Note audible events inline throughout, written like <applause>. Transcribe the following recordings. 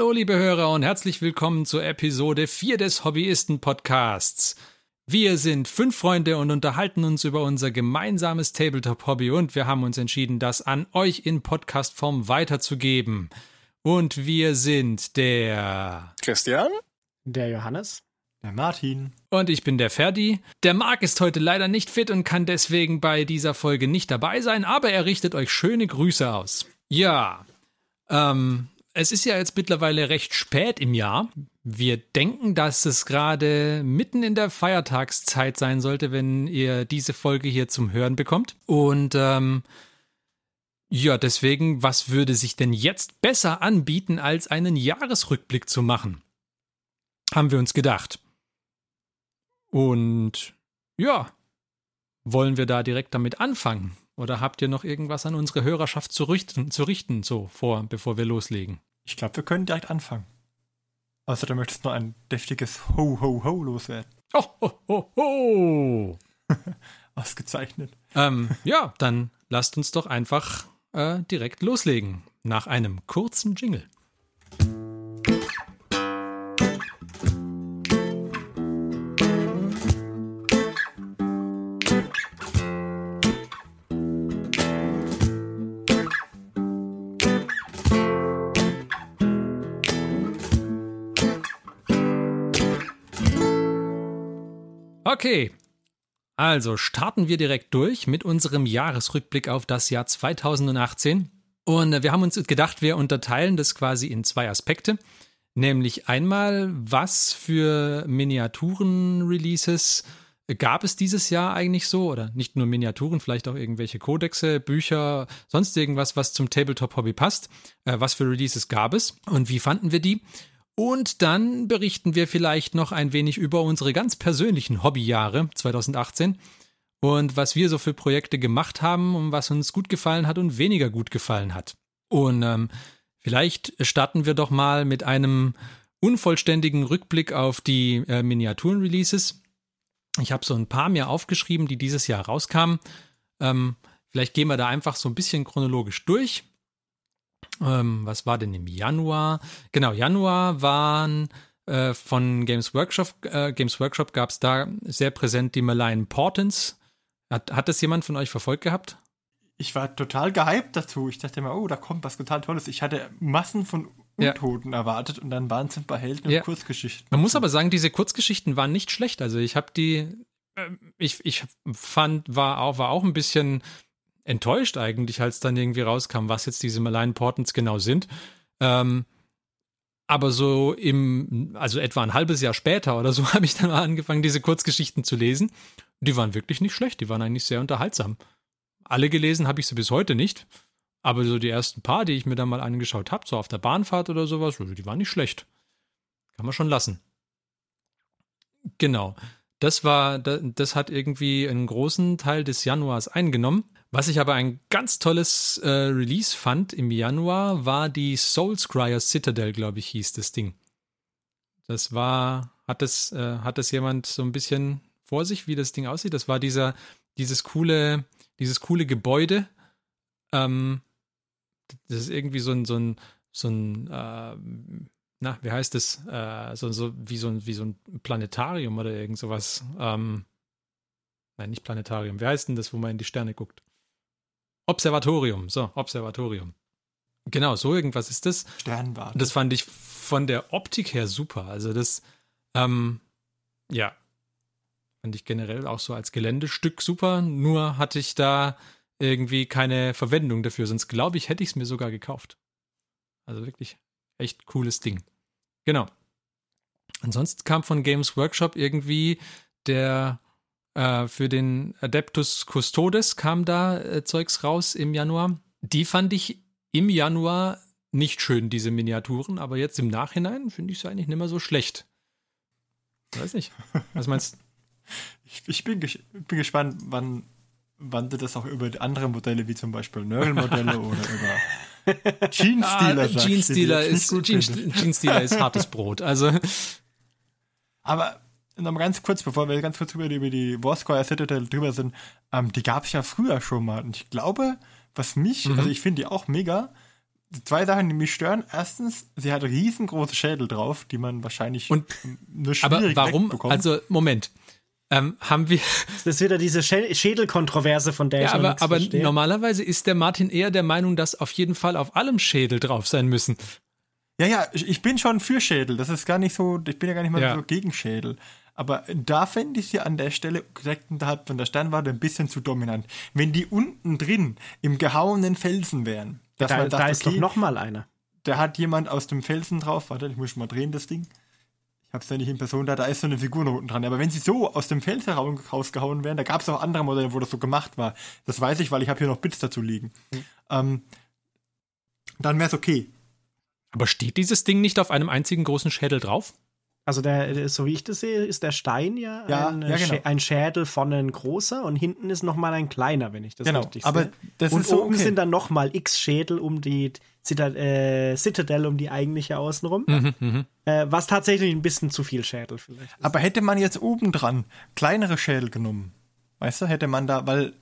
Hallo, liebe Hörer, und herzlich willkommen zur Episode 4 des Hobbyisten-Podcasts. Wir sind fünf Freunde und unterhalten uns über unser gemeinsames Tabletop-Hobby und wir haben uns entschieden, das an euch in Podcast-Form weiterzugeben. Und wir sind der Christian, der Johannes, der Martin. Und ich bin der Ferdi. Der Marc ist heute leider nicht fit und kann deswegen bei dieser Folge nicht dabei sein, aber er richtet euch schöne Grüße aus. Ja, ähm, es ist ja jetzt mittlerweile recht spät im Jahr. Wir denken, dass es gerade mitten in der Feiertagszeit sein sollte, wenn ihr diese Folge hier zum Hören bekommt. Und ähm, ja, deswegen, was würde sich denn jetzt besser anbieten, als einen Jahresrückblick zu machen? Haben wir uns gedacht. Und ja, wollen wir da direkt damit anfangen? Oder habt ihr noch irgendwas an unsere Hörerschaft zu richten, zu richten so vor, bevor wir loslegen? Ich glaube, wir können direkt anfangen. Außer du möchtest nur ein deftiges Ho, Ho, Ho loswerden. Ho, ho, ho, ho. <laughs> Ausgezeichnet. Ähm, ja, dann lasst uns doch einfach äh, direkt loslegen. Nach einem kurzen Jingle. Okay, also starten wir direkt durch mit unserem Jahresrückblick auf das Jahr 2018. Und äh, wir haben uns gedacht, wir unterteilen das quasi in zwei Aspekte. Nämlich einmal, was für Miniaturen-Releases gab es dieses Jahr eigentlich so? Oder nicht nur Miniaturen, vielleicht auch irgendwelche Kodexe, Bücher, sonst irgendwas, was zum Tabletop-Hobby passt. Äh, was für Releases gab es und wie fanden wir die? Und dann berichten wir vielleicht noch ein wenig über unsere ganz persönlichen Hobbyjahre 2018 und was wir so für Projekte gemacht haben und was uns gut gefallen hat und weniger gut gefallen hat. Und ähm, vielleicht starten wir doch mal mit einem unvollständigen Rückblick auf die äh, Miniaturen-Releases. Ich habe so ein paar mir aufgeschrieben, die dieses Jahr rauskamen. Ähm, vielleicht gehen wir da einfach so ein bisschen chronologisch durch. Ähm, was war denn im Januar? Genau, Januar waren äh, von Games Workshop, äh, Games Workshop gab es da sehr präsent die Malign Portents. Hat, hat das jemand von euch verfolgt gehabt? Ich war total gehypt dazu. Ich dachte mir, oh, da kommt was total Tolles. Ich hatte Massen von Untoten ja. erwartet und dann waren es ein paar Helden ja. und Kurzgeschichten. Man muss aber sagen, diese Kurzgeschichten waren nicht schlecht. Also ich habe die, äh, ich, ich fand, war auch, war auch ein bisschen enttäuscht eigentlich, als dann irgendwie rauskam, was jetzt diese Malign Portents genau sind. Ähm, aber so im, also etwa ein halbes Jahr später oder so, <laughs> habe ich dann mal angefangen, diese Kurzgeschichten zu lesen. Die waren wirklich nicht schlecht, die waren eigentlich sehr unterhaltsam. Alle gelesen habe ich sie bis heute nicht. Aber so die ersten paar, die ich mir dann mal angeschaut habe, so auf der Bahnfahrt oder sowas, die waren nicht schlecht. Kann man schon lassen. Genau. Das war, das hat irgendwie einen großen Teil des Januars eingenommen. Was ich aber ein ganz tolles äh, Release fand im Januar, war die Soulscryer Citadel, glaube ich, hieß das Ding. Das war, hat das, äh, hat das jemand so ein bisschen vor sich, wie das Ding aussieht? Das war dieser, dieses coole, dieses coole Gebäude. Ähm, das ist irgendwie so ein, so ein, so ein, äh, na, wie heißt das? Äh, so, so, wie so ein, wie so ein Planetarium oder irgend sowas. Ähm, nein, nicht Planetarium. Wie heißt denn das, wo man in die Sterne guckt? Observatorium, so, Observatorium. Genau, so irgendwas ist das. Sternwarte. Das fand ich von der Optik her super. Also das, ähm, ja, fand ich generell auch so als Geländestück super. Nur hatte ich da irgendwie keine Verwendung dafür. Sonst glaube ich, hätte ich es mir sogar gekauft. Also wirklich echt cooles Ding. Genau. Ansonsten kam von Games Workshop irgendwie der äh, für den Adeptus Custodes kam da äh, Zeugs raus im Januar. Die fand ich im Januar nicht schön, diese Miniaturen, aber jetzt im Nachhinein finde ich sie eigentlich nicht mehr so schlecht. Weiß nicht. Was meinst du? <laughs> Ich, ich bin, ges bin, gespannt, wann, wann du das auch über andere Modelle wie zum Beispiel Nörgel-Modelle <laughs> oder über Gene Stealer ah, Gene Stealer ist, Gene Stealer ist hartes <laughs> Brot. Also. Aber noch mal ganz kurz, bevor wir ganz kurz über die, über die Warsquire Citadel drüber sind, ähm, die gab es ja früher schon mal. Und ich glaube, was mich, mhm. also ich finde die auch mega, zwei Sachen, die mich stören. Erstens, sie hat riesengroße Schädel drauf, die man wahrscheinlich Und, nur aber schwierig warum? wegbekommt. Also, Moment. Ähm, haben wir. Das ist wieder diese Schä- Schädelkontroverse, von der Ja, ich aber, nichts aber verstehe. normalerweise ist der Martin eher der Meinung, dass auf jeden Fall auf allem Schädel drauf sein müssen. Ja, ja, ich ich bin schon für Schädel. Das ist gar nicht so, ich bin ja gar nicht mal Ja. so gegen Schädel. Aber da fände ich sie an der Stelle direkt unterhalb von der Sternwarte ein bisschen zu dominant. Wenn die unten drin im gehauenen Felsen wären, dass da, man da sagt, ist okay, doch noch mal einer. da hat jemand aus dem Felsen drauf, warte, ich muss mal drehen, das Ding. Ich hab's ja nicht in Person da, da ist so eine Figur noch unten dran. Aber wenn sie so aus dem Felsen rau- rausgehauen wären, da gab es auch andere Modelle, wo das so gemacht war. Das weiß ich, weil ich habe hier noch Bits dazu liegen. Hm. Ähm, dann wäre es okay. Aber steht dieses Ding nicht auf einem einzigen großen Schädel drauf? Also der, so wie ich das sehe, ist der Stein ja, Ja, ein, ja, genau. Ein Schädel von ein großer und hinten ist noch mal ein kleiner, wenn ich das Genau, richtig aber sehe. das und ist so oben okay. sind dann noch mal x Schädel um die Cita äh, Citadel um die eigentliche außenrum, Mhm, mhm. äh, was tatsächlich ein bisschen zu viel Schädel vielleicht. ist. Aber hätte man jetzt oben dran kleinere Schädel genommen, weißt du, hätte man da, weil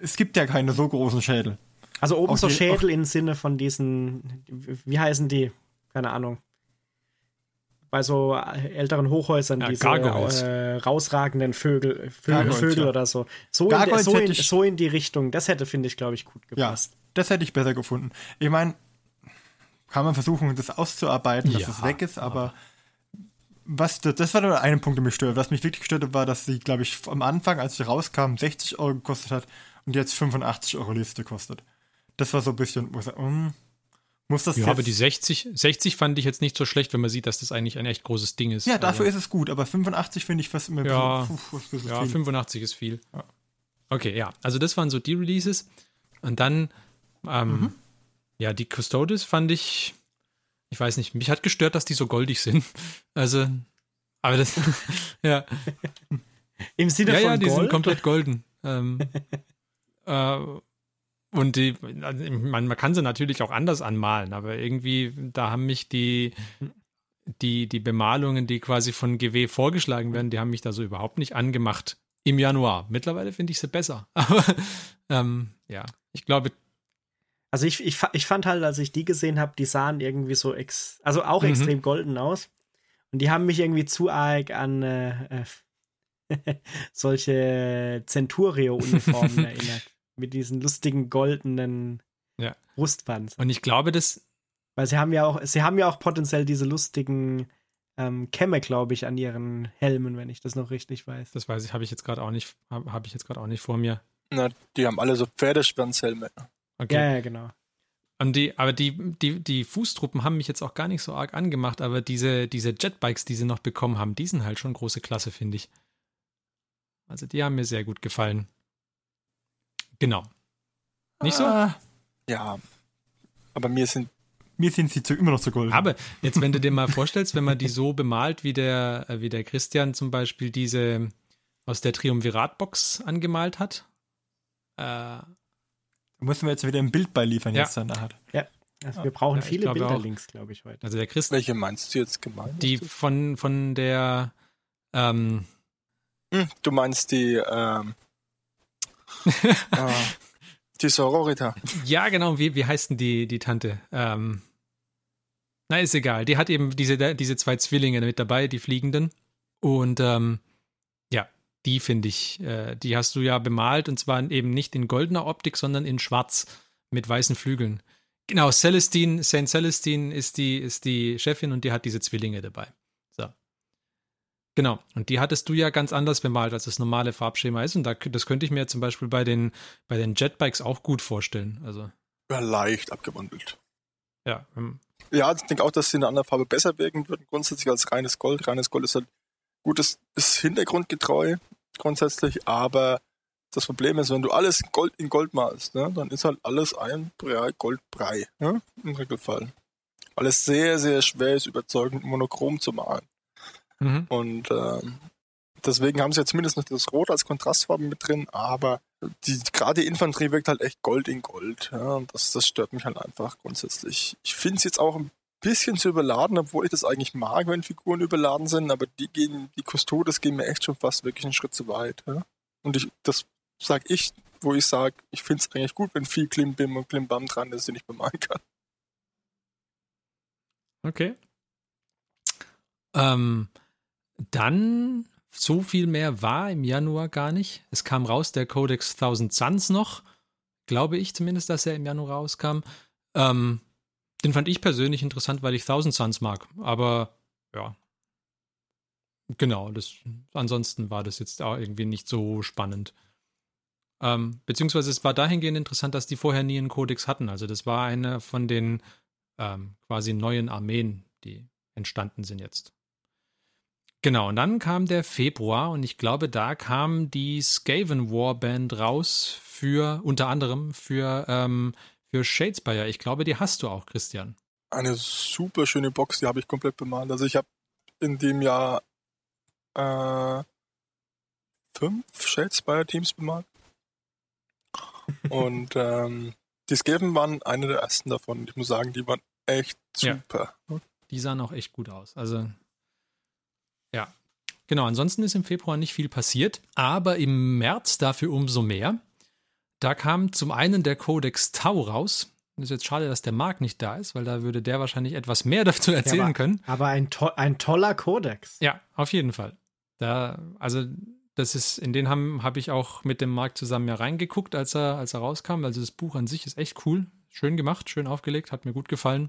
es gibt ja keine so großen Schädel. Also oben auf so je- Schädel im Sinne von diesen, wie heißen die? Keine Ahnung. Bei so älteren Hochhäusern, Ja, diese äh, rausragenden Vögel, Vögel, Gargoyles, Vögel ja. oder so. So in, Gargoyles so, in, so in die Richtung. Das hätte, finde ich, glaube ich, gut Ja, gepasst. das hätte ich besser gefunden. Ich meine, kann man versuchen, das auszuarbeiten, dass Ja, es weg ist, aber was, das, das war nur ein Punkt, der mich stört. Was mich wirklich gestört hat, war, dass sie, glaube ich, am Anfang, als sie rauskam, 60 Euro gekostet hat und jetzt 85 Euro Liste kostet. Das war so ein bisschen, wo ich sag, hm, muss das Ja, aber die 60, 60 fand ich jetzt nicht so schlecht, wenn man sieht, dass das eigentlich ein echt großes Ding ist. ja, dafür also, ist es gut, aber 85 finde ich fast immer Ja, puh, puh, ist Ja, viel. 85 ist viel. Okay, ja. Also das waren so die Releases. Und dann, ähm, Mhm. ja, die Custodes fand ich, ich weiß nicht, mich hat gestört, dass die so goldig sind. <laughs> Also, aber das, <laughs> ja. Im Sinne Ja, von ja, die Gold. sind komplett golden. ähm, <laughs> äh, und die, also, meine, man kann sie natürlich auch anders anmalen, aber irgendwie, da haben mich die, die, die Bemalungen, die quasi von GW vorgeschlagen werden, die haben mich da so überhaupt nicht angemacht im Januar. Mittlerweile finde ich sie besser. <laughs> Aber ähm, ja, ich glaube, Also ich, ich, ich fand halt, als ich die gesehen habe, die sahen irgendwie so, ex also auch Mhm. extrem golden aus. Und die haben mich irgendwie zu arg an äh, äh, <laughs> solche Centurio-Uniformen <laughs> erinnert. Mit diesen lustigen goldenen Ja. Brustpanzern. und ich glaube, das, Weil sie haben ja auch, sie haben ja auch potenziell diese lustigen ähm, Kämme, glaube ich, an ihren Helmen, wenn ich das noch richtig weiß. das weiß ich, habe ich jetzt gerade auch nicht, habe hab ich jetzt gerade auch nicht vor mir. Na, die haben alle so Pferdeschwanzhelme. Okay. Ja, ja, genau. Und die, aber die, die, die Fußtruppen haben mich jetzt auch gar nicht so arg angemacht, aber diese, diese Jetbikes, die sie noch bekommen haben, die sind halt schon große Klasse, finde ich. Also die haben mir sehr gut gefallen. Genau. Nicht so? Ah, Ja. Aber mir sind mir sind sie zu, immer noch zu golden. Aber jetzt, wenn du dir mal vorstellst, wenn man die so bemalt, wie der, äh, wie der Christian zum Beispiel diese aus der Triumvirat-Box angemalt hat. Äh, Da müssen wir jetzt wieder ein Bild beiliefern, Ja. jetzt dann da hat. Also wir brauchen Ja, viele. Bilderlinks, glaube ich, heute. also der Christian, welche meinst du jetzt gemeint? die von, von der ähm, Hm, du meinst die, ähm, äh, <laughs> die Sororita. Ja, genau. Wie, wie heißt denn die, die Tante? Ähm, na, ist egal. Die hat eben diese, diese zwei Zwillinge mit dabei, die Fliegenden. Und ähm, ja, die finde ich, äh, die hast du ja bemalt und zwar eben nicht in goldener Optik, sondern in schwarz mit weißen Flügeln. Genau, Celestine, Saint Celestine ist die, ist die Chefin und die hat diese Zwillinge dabei. Genau. Und die hattest du ja ganz anders bemalt, als das normale Farbschema ist. Und da, das könnte ich mir zum Beispiel bei den, bei den Jetbikes auch gut vorstellen. Also, Ja, leicht abgewandelt. ja. ähm, Ja, ich denke auch, dass sie in einer anderen Farbe besser wirken würden, grundsätzlich als reines Gold. Reines Gold ist halt gut, es ist hintergrundgetreu grundsätzlich, aber das Problem ist, wenn du alles Gold in Gold malst, ne, dann ist halt alles ein Brei, Goldbrei, ne, im Regelfall. Weil es sehr, sehr schwer ist, überzeugend monochrom zu malen. Mhm. Und ähm, deswegen haben sie ja zumindest noch das Rot als Kontrastfarbe mit drin, aber die, gerade die Infanterie wirkt halt echt Gold in Gold. Ja, und das, das stört mich halt einfach grundsätzlich. Ich finde es jetzt auch ein bisschen zu überladen, obwohl ich das eigentlich mag, wenn Figuren überladen sind, aber die gehen, die Custodes gehen mir echt schon fast wirklich einen Schritt zu weit. Ja? Und ich, das sag ich, wo ich sage, ich finde es eigentlich gut, wenn viel Klimbim und Klimbam dran ist, den ich bemalen kann. Okay. Ähm, dann so viel mehr war im Januar gar nicht. Es kam raus der Codex 1000 Suns noch. Glaube ich zumindest, dass er im Januar rauskam. Ähm, den fand ich persönlich interessant, weil ich 1000 Suns mag. Aber ja. Genau, das, ansonsten war das jetzt auch irgendwie nicht so spannend. Ähm, beziehungsweise es war dahingehend interessant, dass die vorher nie einen Kodex hatten. Also das war eine von den ähm, quasi neuen Armeen, die entstanden sind jetzt. Genau, und dann kam der Februar und ich glaube, da kam die Skaven Warband raus für unter anderem für, ähm, für Shadespire. Ich glaube, die hast du auch, Christian. Eine super schöne Box, die habe ich komplett bemalt. Also ich habe in dem Jahr äh, fünf Shadespire-Teams bemalt. <laughs> und ähm, die Skaven waren eine der ersten davon. Ich muss sagen, die waren echt super. Ja, die sahen auch echt gut aus. Also. Genau, ansonsten ist im Februar nicht viel passiert, aber im März dafür umso mehr. Da kam zum einen der Codex Tau raus. ist jetzt schade, dass der Marc nicht da ist, weil da würde der wahrscheinlich etwas mehr <laughs> dazu erzählen ja, aber, können. Aber ein, to ein toller Codex. Ja, auf jeden Fall. Da, also das ist, in den habe hab ich auch mit dem Marc zusammen ja reingeguckt, als er, als er rauskam. Also das Buch an sich ist echt cool. Schön gemacht, schön aufgelegt, hat mir gut gefallen.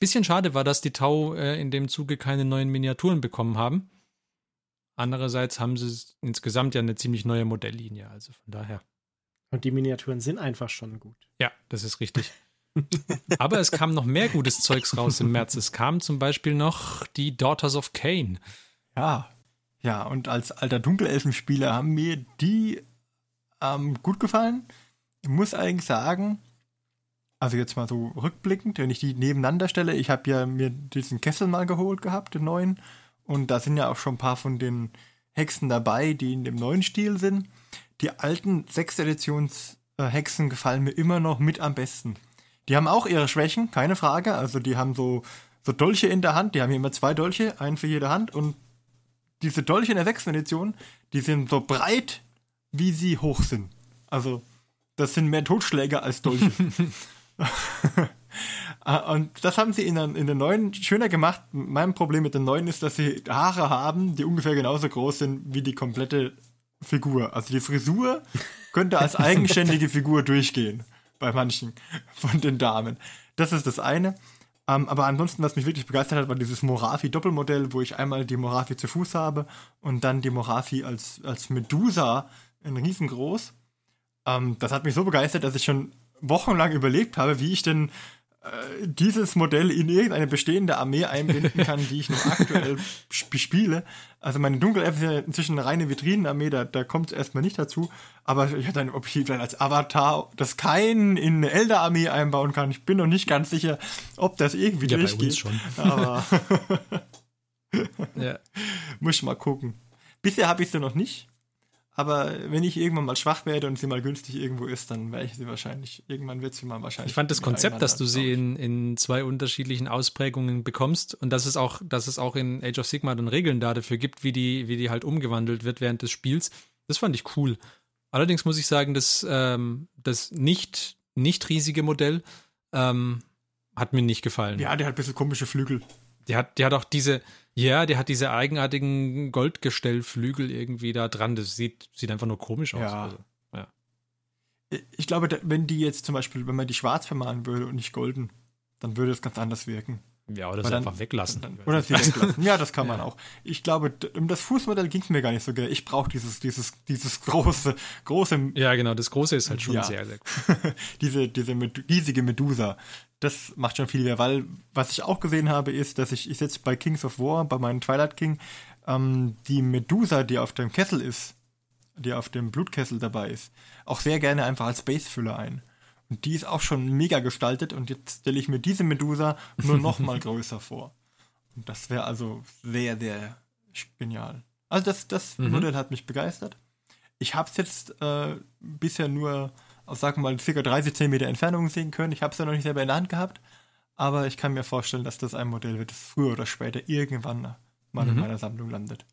Bisschen schade war, dass die Tau äh, in dem Zuge keine neuen Miniaturen bekommen haben. Andererseits haben sie insgesamt ja eine ziemlich neue Modelllinie, also von daher. Und die Miniaturen sind einfach schon gut. Ja, das ist richtig. <laughs> Aber es kam noch mehr gutes Zeugs raus im März. Es kam zum Beispiel noch die Daughters of Cain. Ja, ja, und als alter Dunkelelfenspieler haben mir die ähm, gut gefallen. Ich muss eigentlich sagen, also jetzt mal so rückblickend, wenn ich die nebeneinander stelle, ich habe ja mir diesen Kessel mal geholt gehabt, den neuen. Und da sind ja auch schon ein paar von den Hexen dabei, die in dem neuen Stil sind. Die alten 6. Editions äh, Hexen gefallen mir immer noch mit am besten. Die haben auch ihre Schwächen, keine Frage. Also die haben so, so Dolche in der Hand, die haben hier immer zwei Dolche, einen für jede Hand. Und diese Dolche in der 6. Edition, die sind so breit, wie sie hoch sind. Also das sind mehr Totschläge als Dolche. <laughs> <laughs> <laughs> Ah, und das haben sie in in der neuen schöner gemacht. Mein Problem mit den neuen ist, dass sie Haare haben, die ungefähr genauso groß sind wie die komplette Figur. Also die Frisur könnte als eigenständige Figur durchgehen bei manchen von den Damen. Das ist das eine. Um, ähm, aber ansonsten, was mich wirklich begeistert hat, war dieses Morafi-Doppelmodell, wo ich einmal die Morafi zu Fuß habe und dann die Morafi als, als Medusa in riesengroß. Um, ähm, das hat mich so begeistert, dass ich schon wochenlang überlegt habe, wie ich denn dieses Modell in irgendeine bestehende Armee einbinden kann, die ich noch aktuell bespiele. Also meine Dunkelelf ist ja inzwischen eine reine Vitrinenarmee, da, da kommt es erstmal nicht dazu. Aber ich hatte dann, ob ich vielleicht als Avatar das kein in eine Elder-Armee einbauen kann. Ich bin noch nicht ganz sicher, ob das irgendwie ja, durchgeht. Schon. Aber <laughs> ja. <laughs> muss ich mal gucken. Bisher habe ich sie noch nicht. Aber wenn ich irgendwann mal schwach werde und sie mal günstig irgendwo ist, dann werde ich sie wahrscheinlich, irgendwann wird sie mal wahrscheinlich. Ich fand das Konzept, dass du sie in, in zwei unterschiedlichen Ausprägungen bekommst und dass es auch, dass es auch in Age of Sigma dann Regeln da dafür gibt, wie die, wie die halt umgewandelt wird während des Spiels, das fand ich cool. Allerdings muss ich sagen, dass ähm, das nicht, nicht riesige Modell ähm, hat mir nicht gefallen. Ja, der hat ein bisschen komische Flügel. Der hat, der hat auch diese, ja, der hat diese eigenartigen Goldgestellflügel irgendwie da dran. Das sieht, sieht einfach nur komisch aus. Ja. Also, ja. Ich glaube, wenn die jetzt zum Beispiel, wenn man die schwarz vermalen würde und nicht golden, dann würde es ganz anders wirken. Ja, oder sie einfach weglassen. Dann, <laughs> oder sie weglassen. Ja, das kann man <laughs> ja. auch. Ich glaube, um das Fußmodell ging es mir gar nicht so gerne. Ich brauche dieses, dieses, dieses große, große. Ja, genau, das große ist halt schon ja. sehr, sehr <laughs> gut. diese, diese riesige Medusa. Das macht schon viel mehr, weil was ich auch gesehen habe, ist, dass ich, ich jetzt bei Kings of War, bei meinem Twilight King, ähm, die Medusa, die auf dem Kessel ist, die auf dem Blutkessel dabei ist, auch sehr gerne einfach als Basefüller ein. Und die ist auch schon mega gestaltet und jetzt stelle ich mir diese Medusa nur noch mal <laughs> größer vor. Und das wäre also sehr, sehr genial. Also das, das mhm. Modell hat mich begeistert. Ich habe es jetzt äh, bisher nur aus, sagen wir mal, ca. 30 cm Entfernung sehen können. Ich habe es ja noch nicht selber in der Hand gehabt. Aber ich kann mir vorstellen, dass das ein Modell wird, das früher oder später irgendwann mal mhm. in meiner Sammlung landet.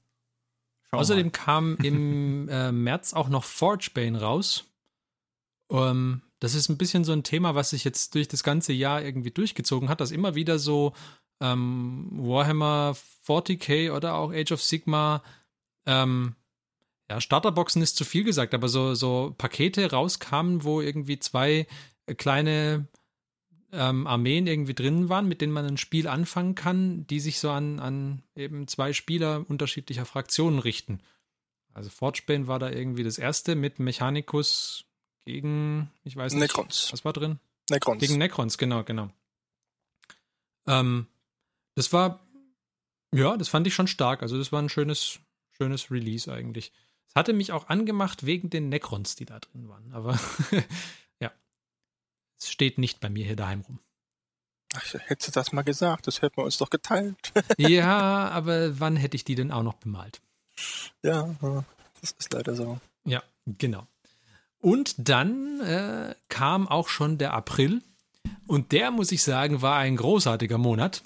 Schau Außerdem mal. kam im <laughs> äh, März auch noch Forgebane raus. Ähm, Das ist ein bisschen so ein Thema, was sich jetzt durch das ganze Jahr irgendwie durchgezogen hat, dass immer wieder so ähm, Warhammer 40k oder auch Age of Sigma, ähm, ja, Starterboxen ist zu viel gesagt, aber so, so Pakete rauskamen, wo irgendwie zwei kleine ähm, Armeen irgendwie drin waren, mit denen man ein Spiel anfangen kann, die sich so an, an eben zwei Spieler unterschiedlicher Fraktionen richten. Also Forgebane war da irgendwie das erste mit Mechanicus gegen, ich weiß nicht. Necrons. Was war drin? Necrons. Gegen Necrons, genau, genau. Ähm, das war, ja, das fand ich schon stark. Also das war ein schönes, schönes Release eigentlich. Es hatte mich auch angemacht wegen den Necrons, die da drin waren. Aber <laughs> ja, es steht nicht bei mir hier daheim rum. Ach, hättest du das mal gesagt, das hätten wir uns doch geteilt. <laughs> ja, aber wann hätte ich die denn auch noch bemalt? ja, das ist leider so. Ja, genau. Und dann äh, kam auch schon der April. Und der, muss ich sagen, war ein großartiger Monat.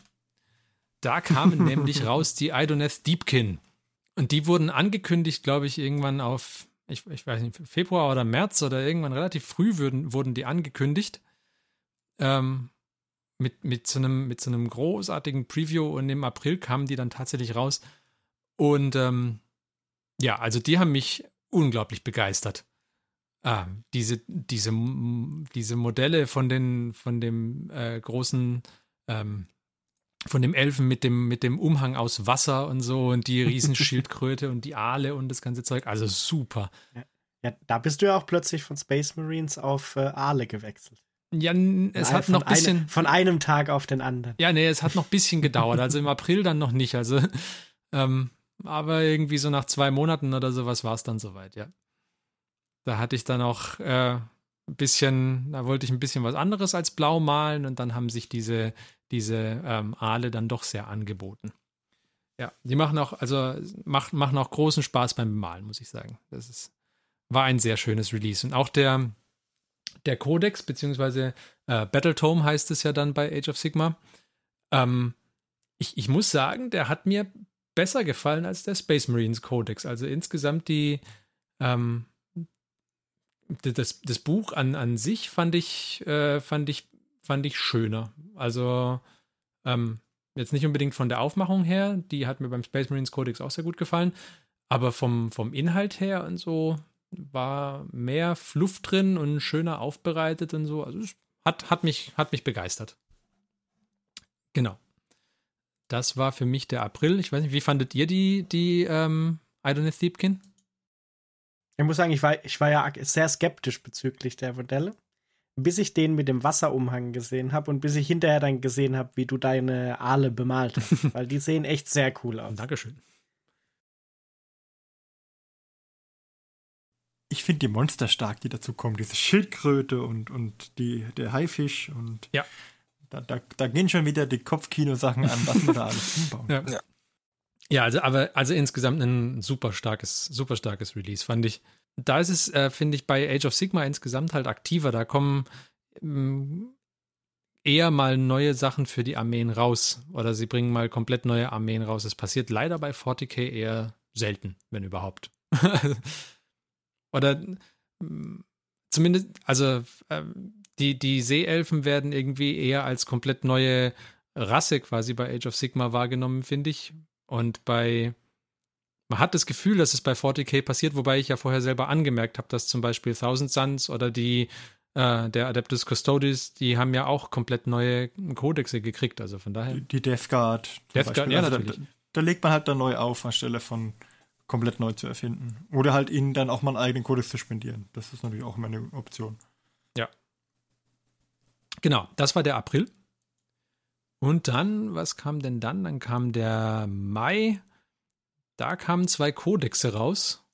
Da kamen <laughs> nämlich raus die Idoneth Deepkin. Und die wurden angekündigt, glaube ich, irgendwann auf, ich, ich, weiß nicht, Februar oder März oder irgendwann relativ früh würden, wurden die angekündigt. Ähm, mit, mit, so einem, mit so einem großartigen Preview und im April kamen die dann tatsächlich raus. Und ähm, ja, also die haben mich unglaublich begeistert. Ah, diese, diese, diese Modelle von den, von dem äh, großen, ähm, von dem Elfen mit dem, mit dem Umhang aus Wasser und so und die Riesenschildkröte <laughs> und die Aale und das ganze Zeug. Also super. Ja, ja, da bist du ja auch plötzlich von Space Marines auf äh, Aale gewechselt. Ja, es hat noch ein bisschen. Eine, von einem Tag auf den anderen. Ja, nee, es hat noch ein bisschen <laughs> gedauert. Also im April dann noch nicht. Also, <laughs> ähm, aber irgendwie so nach zwei Monaten oder sowas war es dann soweit, ja. Da hatte ich dann auch äh, ein bisschen, da wollte ich ein bisschen was anderes als blau malen und dann haben sich diese, diese ähm, Aale dann doch sehr angeboten. Ja, die machen auch, also macht, machen auch großen Spaß beim Malen, muss ich sagen. Das ist, war ein sehr schönes Release. Und auch der, der Codex, beziehungsweise äh, Battletome heißt es ja dann bei Age of Sigma. Ähm, ich, ich muss sagen, der hat mir besser gefallen als der Space Marines Codex. Also insgesamt die, ähm, das, das Buch an, an sich fand ich, äh, fand ich, fand ich schöner. Also ähm, jetzt nicht unbedingt von der Aufmachung her, die hat mir beim Space Marines Codex auch sehr gut gefallen, aber vom, vom Inhalt her und so war mehr Fluff drin und schöner aufbereitet und so. Also hat, hat, mich, hat mich begeistert. Genau. Das war für mich der April. Ich weiß nicht, wie fandet ihr die, die ähm, Idoneth Thiepkin? Ich muss sagen, ich war, ich war ja sehr skeptisch bezüglich der Modelle, bis ich den mit dem Wasserumhang gesehen habe und bis ich hinterher dann gesehen habe, wie du deine Aale bemalt hast. <laughs> weil die sehen echt sehr cool aus. Dankeschön. Ich finde die Monster stark, die dazu kommen. Diese Schildkröte und, und die, der Haifisch und ja. da, da, da gehen schon wieder die Kopfkino-Sachen an, was wir da alles umbauen. Ja. ja. Ja, also, aber also insgesamt ein super starkes, super starkes Release, fand ich. Da ist es, äh, finde ich, bei Age of Sigma insgesamt halt aktiver. Da kommen ähm, eher mal neue Sachen für die Armeen raus. Oder sie bringen mal komplett neue Armeen raus. Es passiert leider bei 40k eher selten, wenn überhaupt. <laughs> Oder zumindest, also äh, die, die Seeelfen werden irgendwie eher als komplett neue Rasse quasi bei Age of Sigma wahrgenommen, finde ich. Und bei, man hat das Gefühl, dass es bei 40k passiert, wobei ich ja vorher selber angemerkt habe, dass zum Beispiel Thousand Suns oder die, äh, der Adeptus Custodes, die haben ja auch komplett neue Kodexe gekriegt, also von daher. Die Death Guard. Death Guard, ja, also natürlich. Da, da, legt man halt dann neu auf, anstelle von komplett neu zu erfinden. Oder halt ihnen dann auch mal einen eigenen Kodex zu spendieren. Das ist natürlich auch immer eine Option. Ja. Genau, das war der April. Und dann, was kam denn dann? Dann kam der Mai. Da kamen zwei Kodexe raus.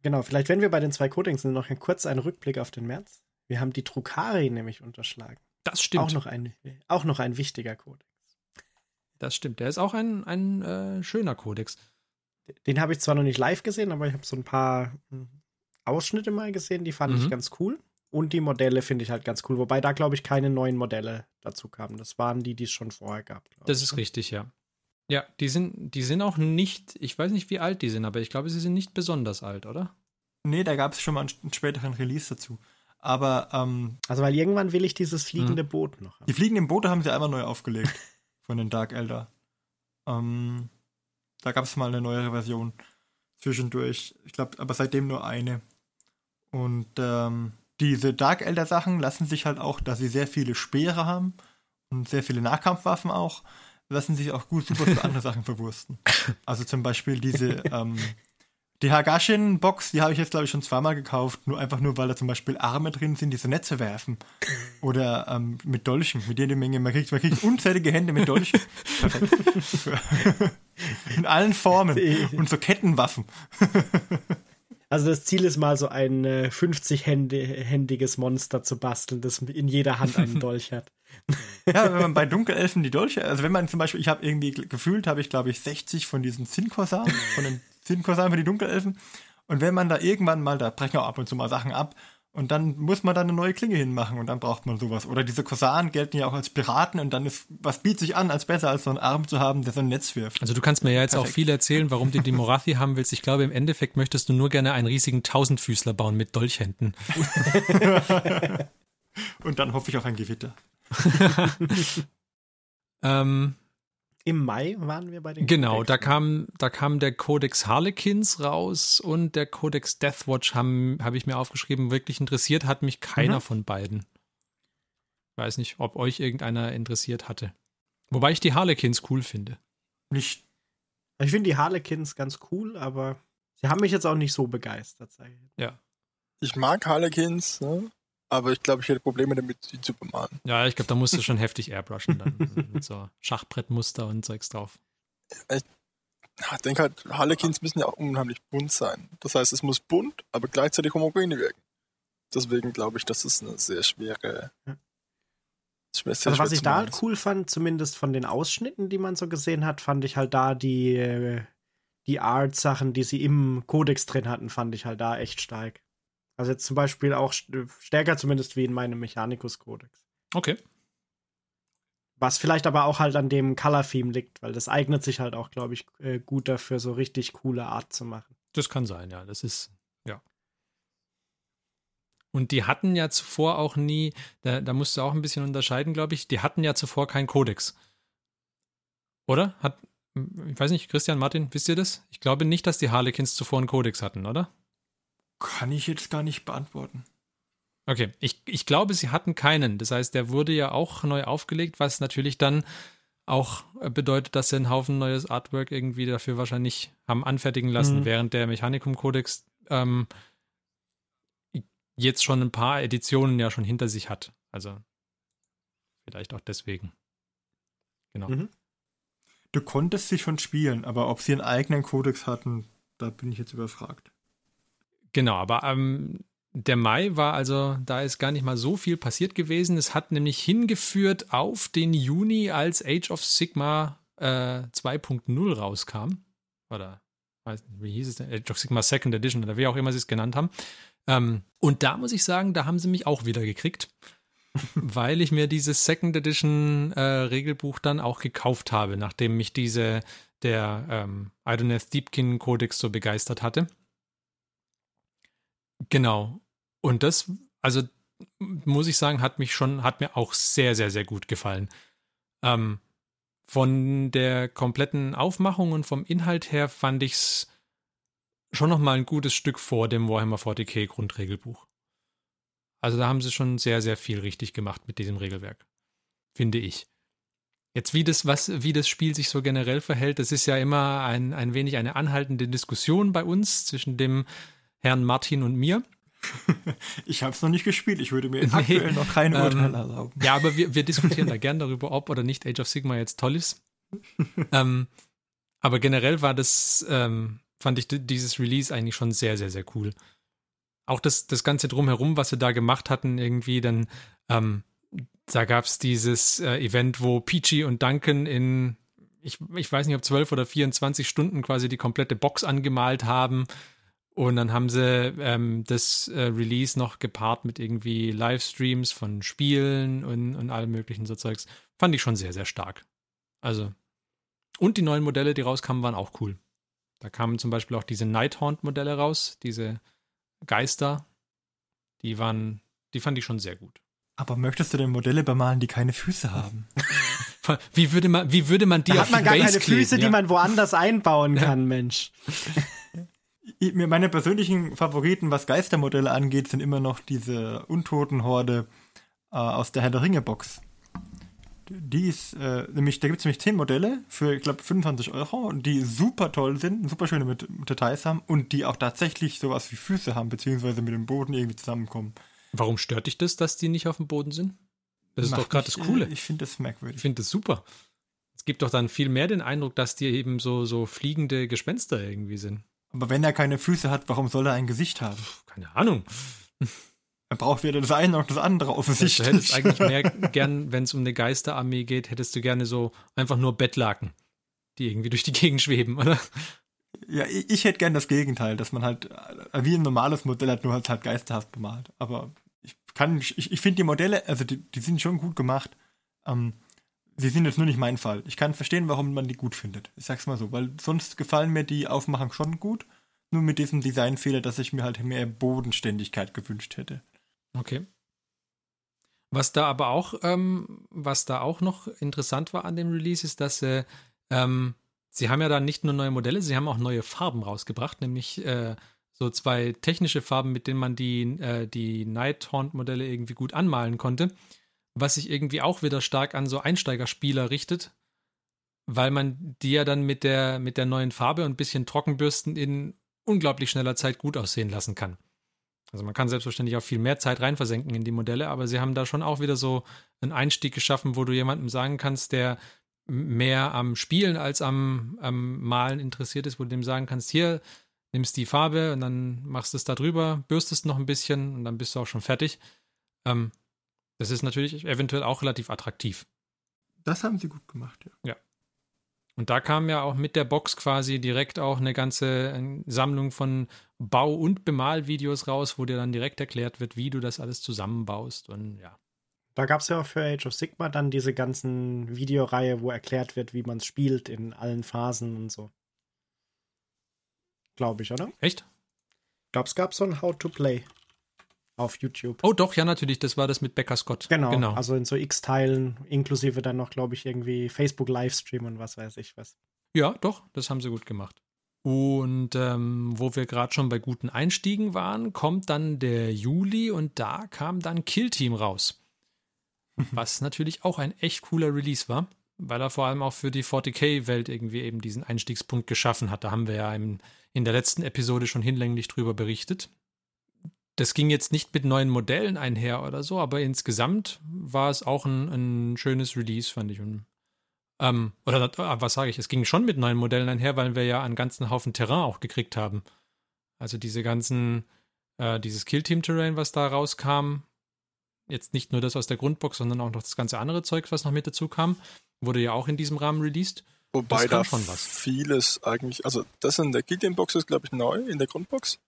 Genau, vielleicht wenn wir bei den zwei Kodexen noch kurz einen Rückblick auf den März. Wir haben die Trukari nämlich unterschlagen. Das stimmt. Auch noch ein, auch noch ein wichtiger Kodex. Das stimmt. Der ist auch ein, ein äh, schöner Kodex. Den habe ich zwar noch nicht live gesehen, aber ich habe so ein paar hm, Ausschnitte mal gesehen, die fand mhm. ich ganz cool. Und die Modelle finde ich halt ganz cool. Wobei da, glaube ich, keine neuen Modelle dazu kamen. Das waren die, die es schon vorher gab. Das ist ne? richtig, ja. Ja, die sind, die sind auch nicht, ich weiß nicht, wie alt die sind, aber ich glaube, sie sind nicht besonders alt, oder? Nee, da gab es schon mal einen, einen, späteren Release dazu. Aber ähm, Also, weil irgendwann will ich dieses fliegende Boot noch haben. die fliegenden Boote haben sie einmal neu aufgelegt <laughs> von den Dark Elder. Ähm, da gab es mal eine neuere Version zwischendurch. Ich glaube, aber seitdem nur eine. Und ähm, diese Dark Elder Sachen lassen sich halt auch, da sie sehr viele Speere haben und sehr viele Nahkampfwaffen auch, lassen sich auch gut super für andere <laughs> Sachen verwursten. Also zum Beispiel diese, ähm, die Hagashin-Box, die habe ich jetzt, glaube ich, schon zweimal gekauft, nur einfach nur, weil da zum Beispiel Arme drin sind, die so Netze werfen. Oder ähm, mit Dolchen, mit jeder Menge. Man kriegt, man kriegt unzählige Hände mit Dolchen. <laughs> Perfekt. <laughs> In allen Formen. Und so Kettenwaffen. Also das Ziel ist mal so ein äh, 50-händiges Monster zu basteln, das in jeder Hand einen <laughs> Dolch hat. Ja, wenn man bei <laughs> Dunkelelfen die Dolche, also wenn man zum Beispiel, ich habe irgendwie gefühlt, habe ich glaube ich 60 von diesen Zinnkorsaren, von den Zinnkorsaren für die Dunkelelfen. Und wenn man da irgendwann mal, da brechen auch ab und zu mal Sachen ab, und dann muss man da eine neue Klinge hinmachen und dann braucht man sowas. Oder diese Korsaren gelten ja auch als Piraten und dann ist, was bietet sich an, als besser als so einen Arm zu haben, der so ein Netz wirft. Also du kannst mir ja jetzt Perfekt. auch viel erzählen, warum du die Morathi <laughs> haben willst. Ich glaube, im Endeffekt möchtest du nur gerne einen riesigen Tausendfüßler bauen mit Dolchhänden. <laughs> Und dann hoffe ich auf ein Gewitter. <laughs> Ähm, Im Mai waren wir bei den genau, Codex, da kam, da kam der Codex Harlequins raus und der Codex Deathwatch haben, habe ich mir aufgeschrieben. Wirklich interessiert hat mich keiner Mhm. von beiden. Weiß nicht, ob euch irgendeiner interessiert hatte. Wobei ich die Harlequins cool finde. Nicht, Ich finde die Harlequins ganz cool, aber sie haben mich jetzt auch nicht so begeistert. Sag ich. Ich mag Harlequins, ne? Aber ich glaube, ich hätte Probleme damit, sie zu bemalen. Ja, ich glaube, da musst du schon heftig airbrushen dann. mit so Schachbrettmuster und Zeugs drauf. Ich denke halt, Harlequins müssen ja auch unheimlich bunt sein. Das heißt, es muss bunt, aber gleichzeitig homogen wirken. Deswegen glaube ich, das ist eine sehr schwere. Ja. sehr Also was schwer ich zu da halt cool fand, zumindest von den Ausschnitten, die man so gesehen hat, fand ich halt da die, äh, die Art-Sachen, die sie im Codex drin hatten, fand ich halt da echt stark. Also jetzt zum Beispiel auch st- stärker zumindest wie in meinem Mechanicus-Codex. Okay. Was vielleicht aber auch halt an dem Color-Theme liegt, weil das eignet sich halt auch, glaube ich, äh, gut dafür, so richtig coole Art zu machen. Das kann sein, ja. Das ist, ja. Und die hatten ja zuvor auch nie, da, da musst du auch ein bisschen unterscheiden, glaube ich, die hatten ja zuvor keinen Kodex. Oder? Hat, ich weiß nicht, Christian, Martin, wisst ihr das? Ich glaube nicht, dass die Harlequins zuvor einen Kodex hatten, oder? Kann ich jetzt gar nicht beantworten. Okay, ich, ich glaube, sie hatten keinen. Das heißt, der wurde ja auch neu aufgelegt, was natürlich dann auch äh, bedeutet, dass sie einen Haufen neues Artwork irgendwie dafür wahrscheinlich haben anfertigen lassen, Mhm. während der Mechanicum-Kodex ähm, jetzt schon ein paar Editionen ja schon hinter sich hat. Also vielleicht auch deswegen. Genau. Mhm. Du konntest sie schon spielen, aber ob sie einen eigenen Kodex hatten, da bin ich jetzt überfragt. Genau, aber ähm, der Mai war also, da ist gar nicht mal so viel passiert gewesen. Es hat nämlich hingeführt auf den Juni, als Age of Sigma äh, 2.0 rauskam. Oder weiß nicht, wie hieß es denn? Age of Sigma Second Edition oder wie auch immer sie es genannt haben. Ähm, und da muss ich sagen, da haben sie mich auch wieder gekriegt, <laughs> weil ich mir dieses Second Edition äh, Regelbuch dann auch gekauft habe, nachdem mich diese der ähm, Idoneth Deepkin Codex so begeistert hatte. Genau. Und das, also muss ich sagen, hat mich schon, hat mir auch sehr, sehr, sehr gut gefallen. Ähm, von der kompletten Aufmachung und vom Inhalt her fand ich es schon noch mal ein gutes Stück vor dem Warhammer 40k Grundregelbuch. Also da haben sie schon sehr, sehr viel richtig gemacht mit diesem Regelwerk. Finde ich. Jetzt, wie das, was, wie das Spiel sich so generell verhält, das ist ja immer ein, ein wenig eine anhaltende Diskussion bei uns zwischen dem Herrn Martin und mir. <laughs> Ich habe es noch nicht gespielt, ich würde mir Nee, aktuell noch kein ähm, Urteil erlauben. Ja, aber wir, wir <laughs> diskutieren da gern darüber, ob oder nicht Age of Sigma jetzt toll ist. ähm, aber generell war das, ähm, fand ich dieses Release eigentlich schon sehr, sehr, sehr cool. Auch das, das Ganze drumherum, was sie da gemacht hatten, irgendwie, dann, ähm, da gab es dieses äh, Event, wo Peachy und Duncan in, ich, ich weiß nicht, ob 12 oder 24 Stunden quasi die komplette Box angemalt haben. Und dann haben sie ähm, das äh, Release noch gepaart mit irgendwie Livestreams von Spielen und, und allem möglichen so Zeugs. Fand ich schon sehr, sehr stark. Also. Und die neuen Modelle, die rauskamen, waren auch cool. Da kamen zum Beispiel auch diese Nighthaunt-Modelle raus, diese Geister. Die waren Die fand ich schon sehr gut. Aber möchtest du denn Modelle bemalen, die keine Füße haben? <laughs> Wie würde man, wie würde man die Da auf hat man gar Base keine kleben, Füße, ja? die man woanders einbauen kann, Mensch. <laughs> Meine persönlichen Favoriten, was Geistermodelle angeht, sind immer noch diese Untotenhorde äh, aus der Herr der Ringe Box. Die ist, äh, nämlich, da gibt es nämlich 10 Modelle für, ich glaube, 25 Euro, die super toll sind, super schöne mit, mit Details haben und die auch tatsächlich sowas wie Füße haben, beziehungsweise mit dem Boden irgendwie zusammenkommen. Warum stört dich das, dass die nicht auf dem Boden sind? Das ist doch gerade das Coole. äh, Ich finde das merkwürdig. Ich finde das super. Es gibt doch dann viel mehr den Eindruck, dass die eben so, so fliegende Gespenster irgendwie sind. Aber wenn er keine Füße hat, warum soll er ein Gesicht haben? Keine Ahnung. Er braucht weder das eine noch das andere Du offensichtlich. hättest eigentlich mehr <laughs> gern, wenn es um eine Geisterarmee geht, hättest du gerne so einfach nur Bettlaken, die irgendwie durch die Gegend schweben, oder? Ja, ich, ich hätte gern das Gegenteil, dass man halt äh, wie ein normales Modell hat, nur halt, halt geisterhaft bemalt. Aber ich kann, ich, ich finde die Modelle, also die, die sind schon gut gemacht. Ähm, sie sind jetzt nur nicht mein Fall. Ich kann verstehen, warum man die gut findet. Ich sag's mal so, weil sonst gefallen mir die Aufmachung schon gut. Nur mit diesem Designfehler, dass ich mir halt mehr Bodenständigkeit gewünscht hätte. Okay. Was da aber auch, ähm, was da auch noch interessant war an dem Release, ist, dass äh, ähm, sie haben ja da nicht nur neue Modelle, sie haben auch neue Farben rausgebracht, nämlich äh, so zwei technische Farben, mit denen man die, äh, die Nighthaunt-Modelle irgendwie gut anmalen konnte, was sich irgendwie auch wieder stark an so Einsteigerspieler richtet, weil man die ja dann mit der, mit der neuen Farbe und ein bisschen Trockenbürsten in unglaublich schneller Zeit gut aussehen lassen kann. Also man kann selbstverständlich auch viel mehr Zeit reinversenken in die Modelle, aber sie haben da schon auch wieder so einen Einstieg geschaffen, wo du jemandem sagen kannst, der mehr am Spielen als am, am Malen interessiert ist, wo du dem sagen kannst, hier, nimmst die Farbe und dann machst du es da drüber, bürstest noch ein bisschen und dann bist du auch schon fertig. Ähm, das ist natürlich eventuell auch relativ attraktiv. Das haben sie gut gemacht, ja. Und da kam ja auch mit der Box quasi direkt auch eine ganze äh, Sammlung von Bau- und Bemalvideos raus, wo dir dann direkt erklärt wird, wie du das alles zusammenbaust. Und ja. Da gab es ja auch für Age of Sigma dann diese ganzen Videoreihe, wo erklärt wird, wie man es spielt in allen Phasen und so. Glaube ich, oder? Echt? Ich glaube, es gab so ein How to Play auf YouTube. Oh, doch, ja, natürlich. Das war das mit Becker Scott. Genau, genau. also in so X-Teilen, inklusive dann noch, glaube ich, irgendwie Facebook-Livestream und was weiß ich was. Ja, doch, das haben sie gut gemacht. Und ähm, wo wir gerade schon bei guten Einstiegen waren, kommt dann der Juli und da kam dann Kill Team raus. <laughs> Was natürlich auch ein echt cooler Release war, weil er vor allem auch für die 40k-Welt irgendwie eben diesen Einstiegspunkt geschaffen hat. Da haben wir ja im, in der letzten Episode schon hinlänglich drüber berichtet. Das ging jetzt nicht mit neuen Modellen einher oder so, aber insgesamt war es auch ein, ein schönes Release, fand ich. Und ähm, oder äh, was sage ich? Es ging schon mit neuen Modellen einher, weil wir ja einen ganzen Haufen Terrain auch gekriegt haben. Also diese ganzen, äh, dieses Killteam-Terrain, was da rauskam, jetzt nicht nur das aus der Grundbox, sondern auch noch das ganze andere Zeug, was noch mit dazu kam, wurde ja auch in diesem Rahmen released. Wobei da schon was. vieles eigentlich, also das in der Guardian Box ist, glaube ich, neu in der Grundbox.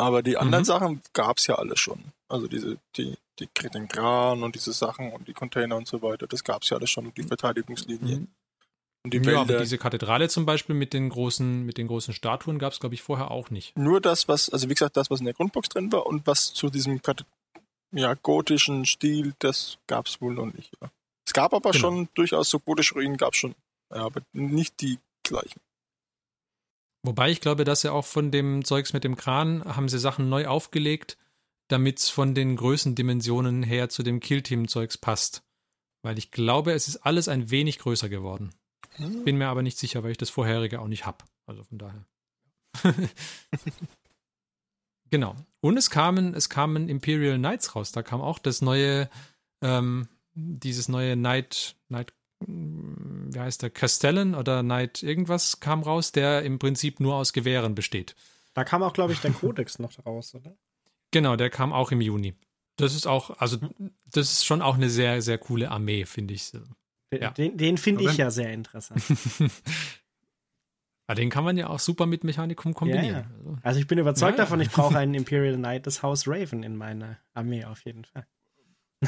Aber die anderen Mhm. Sachen gab es ja alle schon. Also diese, die, die, den Kran und diese Sachen und die Container und so weiter, das gab es ja alles schon, und die Verteidigungslinie. Und die Mhm. ja, aber diese Kathedrale zum Beispiel mit den großen, mit den großen Statuen gab es, glaube ich, vorher auch nicht. Nur das, was, also wie gesagt, das, was in der Grundbox drin war und was zu diesem Kathe- ja, gotischen Stil, das gab es wohl noch nicht. Ja. Es gab aber Genau. schon durchaus so gotische Ruinen, gab es schon. Ja, aber nicht die gleichen. Wobei ich glaube, dass ja auch von dem Zeugs mit dem Kran haben sie Sachen neu aufgelegt, damit es von den Größendimensionen her zu dem Killteam-Zeugs passt. Weil ich glaube, es ist alles ein wenig größer geworden. Hm. Bin mir aber nicht sicher, weil ich das vorherige auch nicht habe. Also von daher. <laughs> genau. Und es kamen, es kamen Imperial Knights raus. Da kam auch das neue, ähm, dieses neue Knight, Knight, wie heißt der, Castellan oder Knight irgendwas kam raus, der im Prinzip nur aus Gewehren besteht. Da kam auch, glaube ich, der Codex noch raus, oder? Genau, der kam auch im Juni. Das ist auch, also das ist schon auch eine sehr, sehr coole Armee, finde ich. Den, Ja. den, den finde ich ja sehr interessant. Aber <laughs> den kann man ja auch super mit Mechanikum kombinieren. Ja, Also, Also ich bin überzeugt Ja, ja. davon, ich brauche <laughs> einen Imperial Knight des Haus Raven in meiner Armee auf jeden Fall.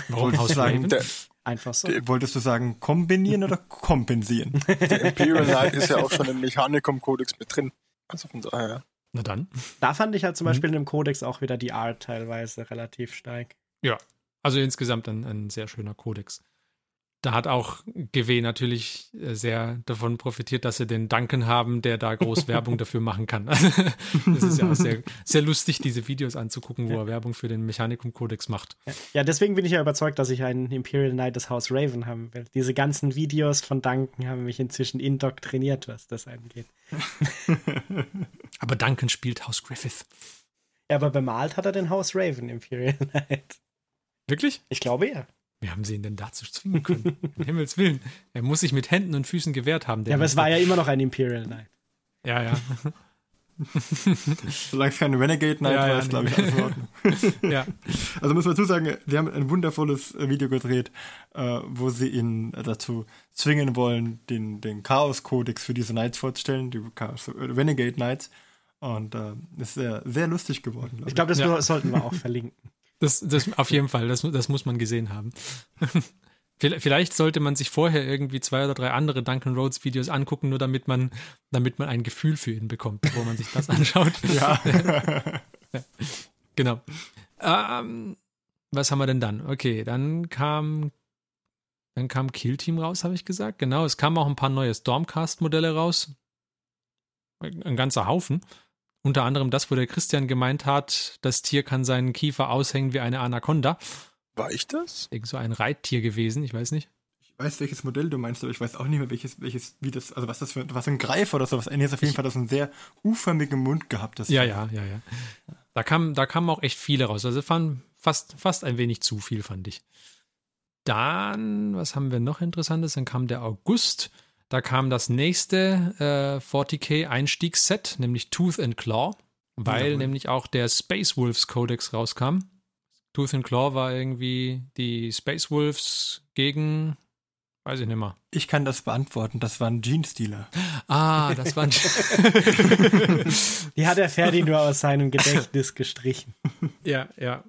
Warum Wolltest Haus du sagen, Raven? Der, Einfach so. D- Wolltest du sagen, kombinieren oder kompensieren? <laughs> der Imperial Knight ist ja auch schon im Mechanicum-Kodex mit drin. Also von daher. Na dann. Da fand ich halt zum Mhm. Beispiel in dem Codex auch wieder die Art teilweise relativ stark. Also insgesamt ein, ein sehr schöner Kodex. Da hat auch GW natürlich äh, sehr davon profitiert, dass sie den Duncan haben, der da groß <laughs> Werbung dafür machen kann. <laughs> das ist ja auch sehr, sehr lustig, diese Videos anzugucken, wo er Werbung für den Mechanicum-Kodex macht. Ja, deswegen bin ich ja überzeugt, dass ich einen Imperial Knight des Haus Raven haben will. Diese ganzen Videos von Duncan haben mich inzwischen indoktriniert, was das angeht. <laughs> aber Duncan spielt Haus Griffith. Ja, aber bemalt hat er den Haus Raven Imperial Knight. Wirklich? Ich glaube ja. Wie haben sie ihn denn dazu zwingen können? <laughs> um Himmels Willen. Er muss sich mit Händen und Füßen gewehrt haben. Ja, aber es war ja immer noch ein Imperial Knight. Ja, ja. <laughs> Solange es kein Renegade Knight ja, war, ist, nee. glaube ich, alles in Ordnung. <laughs> ja. Also muss man dazu sagen, wir haben ein wundervolles äh, Video gedreht, äh, wo sie ihn dazu zwingen wollen, den, den Chaos-Kodex für diese Knights vorzustellen, die Chaos, äh, Renegade Knights. Und äh, ist sehr, sehr lustig geworden. Glaub ich glaube, das ja. sollten wir auch verlinken. Das, das auf jeden Fall, das, das muss man gesehen haben. <laughs> Vielleicht sollte man sich vorher irgendwie zwei oder drei andere Duncan Rhodes Videos angucken, nur damit man, damit man ein Gefühl für ihn bekommt, bevor man sich das <laughs> anschaut. ja. <laughs> ja. Genau. Ähm, was haben wir denn dann? Okay, dann kam, dann kam Kill Team raus, habe ich gesagt. Genau, es kamen auch ein paar neue Stormcast-Modelle raus. Ein ganzer Haufen. Unter anderem das, wo der Christian gemeint hat, das Tier kann seinen Kiefer aushängen wie eine Anaconda. War ich das? Irgend so ein Reittier gewesen, ich weiß nicht. Ich weiß, welches Modell du meinst, aber ich weiß auch nicht mehr, welches, welches, wie das, also was das für, was ein Greif oder sowas. Nee, auf jeden Fall das einen sehr u-förmigen Mund gehabt. Das ja, ja, ja, ja. Da kam, da kamen auch echt viele raus. Also fand fast, fast ein wenig zu viel, fand ich. Dann, was haben wir noch Interessantes? Dann kam der August. Da kam das nächste äh, 40k Einstiegsset, nämlich Tooth and Claw, weil ja, nämlich auch der Space Wolves Codex rauskam. Tooth and Claw war irgendwie die Space Wolves gegen, weiß ich nicht mehr. Ich kann das beantworten, das waren Jeans-Dealer. Ah, das waren. <laughs> die hat der Ferdi nur aus seinem Gedächtnis gestrichen. Ja, ja.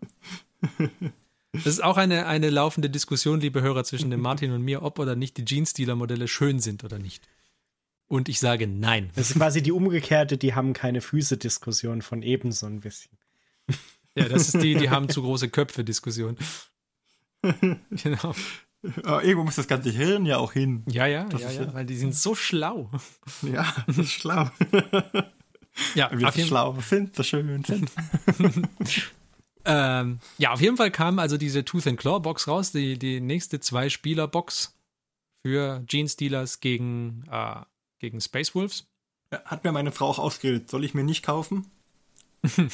Das ist auch eine, eine laufende Diskussion, liebe Hörer, zwischen dem Martin und mir, ob oder nicht die Jeans-Dealer-Modelle schön sind oder nicht. Und ich sage nein. Das ist quasi die umgekehrte, die haben keine Füße-Diskussion von eben so ein bisschen. Ja, das ist die, die haben zu große Köpfe-Diskussion. <laughs> genau. Aber irgendwo muss das ganze Hirn ja auch hin. Ja, ja, ja, ja, weil die sind so schlau. Ja, das ist schlau. Ja, <laughs> wir sind schlau, sind so schön, sind. Ähm, ja, auf jeden Fall kam also diese Tooth and Claw Box raus, die, die nächste Zwei-Spieler-Box für Gene Stealers gegen, äh, gegen Space Wolves. Hat mir meine Frau auch ausgeredet, soll ich mir nicht kaufen? <laughs>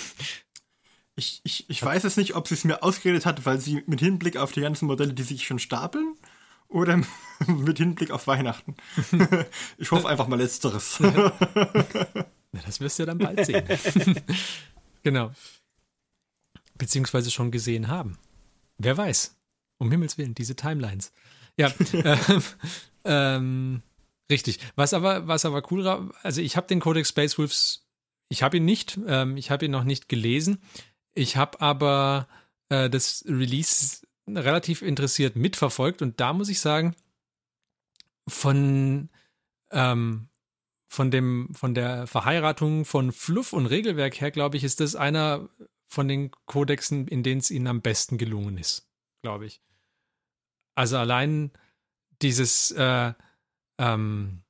ich, ich, ich weiß es nicht, ob sie es mir ausgeredet hat, weil sie mit Hinblick auf die ganzen Modelle, die sich schon stapeln, oder <laughs> mit Hinblick auf Weihnachten. <laughs> ich hoffe einfach mal letzteres. ja, das wirst du dann bald sehen. genau beziehungsweise schon gesehen haben. Wer weiß. Um Himmels Willen, diese Timelines. Ja, <laughs> ähm, ähm, richtig. Was aber, was aber cool war, also ich habe den Codex Space Wolves, ich habe ihn nicht, ähm, ich habe ihn noch nicht gelesen. Ich habe aber äh, das Release relativ interessiert mitverfolgt und da muss ich sagen, von, ähm, von dem, von der Verheiratung von Fluff und Regelwerk her, glaube ich, ist das einer von den Kodexen, in denen es ihnen am besten gelungen ist, glaube ich. Also allein dieses, äh, ähm,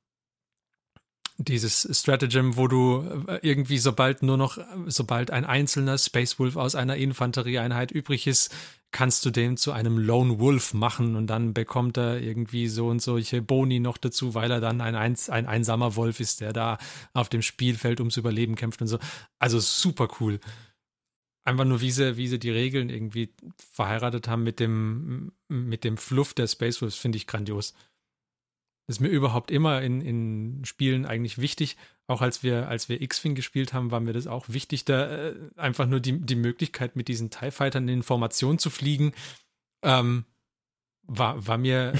dieses Stratagem, wo du äh, irgendwie sobald nur noch, sobald ein einzelner Space Wolf aus einer Infanterieeinheit übrig ist, kannst du den zu einem Lone Wolf machen und dann bekommt er irgendwie so und solche Boni noch dazu, weil er dann ein, Eins, ein einsamer Wolf ist, der da auf dem Spielfeld ums Überleben kämpft und so. Also super cool einfach nur, wie sie, wie sie die Regeln irgendwie verheiratet haben mit dem, mit dem Fluff der Space Wolves, finde ich grandios. Ist mir überhaupt immer in, in Spielen eigentlich wichtig. Auch als wir, als wir X-Wing gespielt haben, war mir das auch wichtig, da äh, einfach nur die, die Möglichkeit, mit diesen TIE Fightern in Formation zu fliegen. Ähm, war, war mir,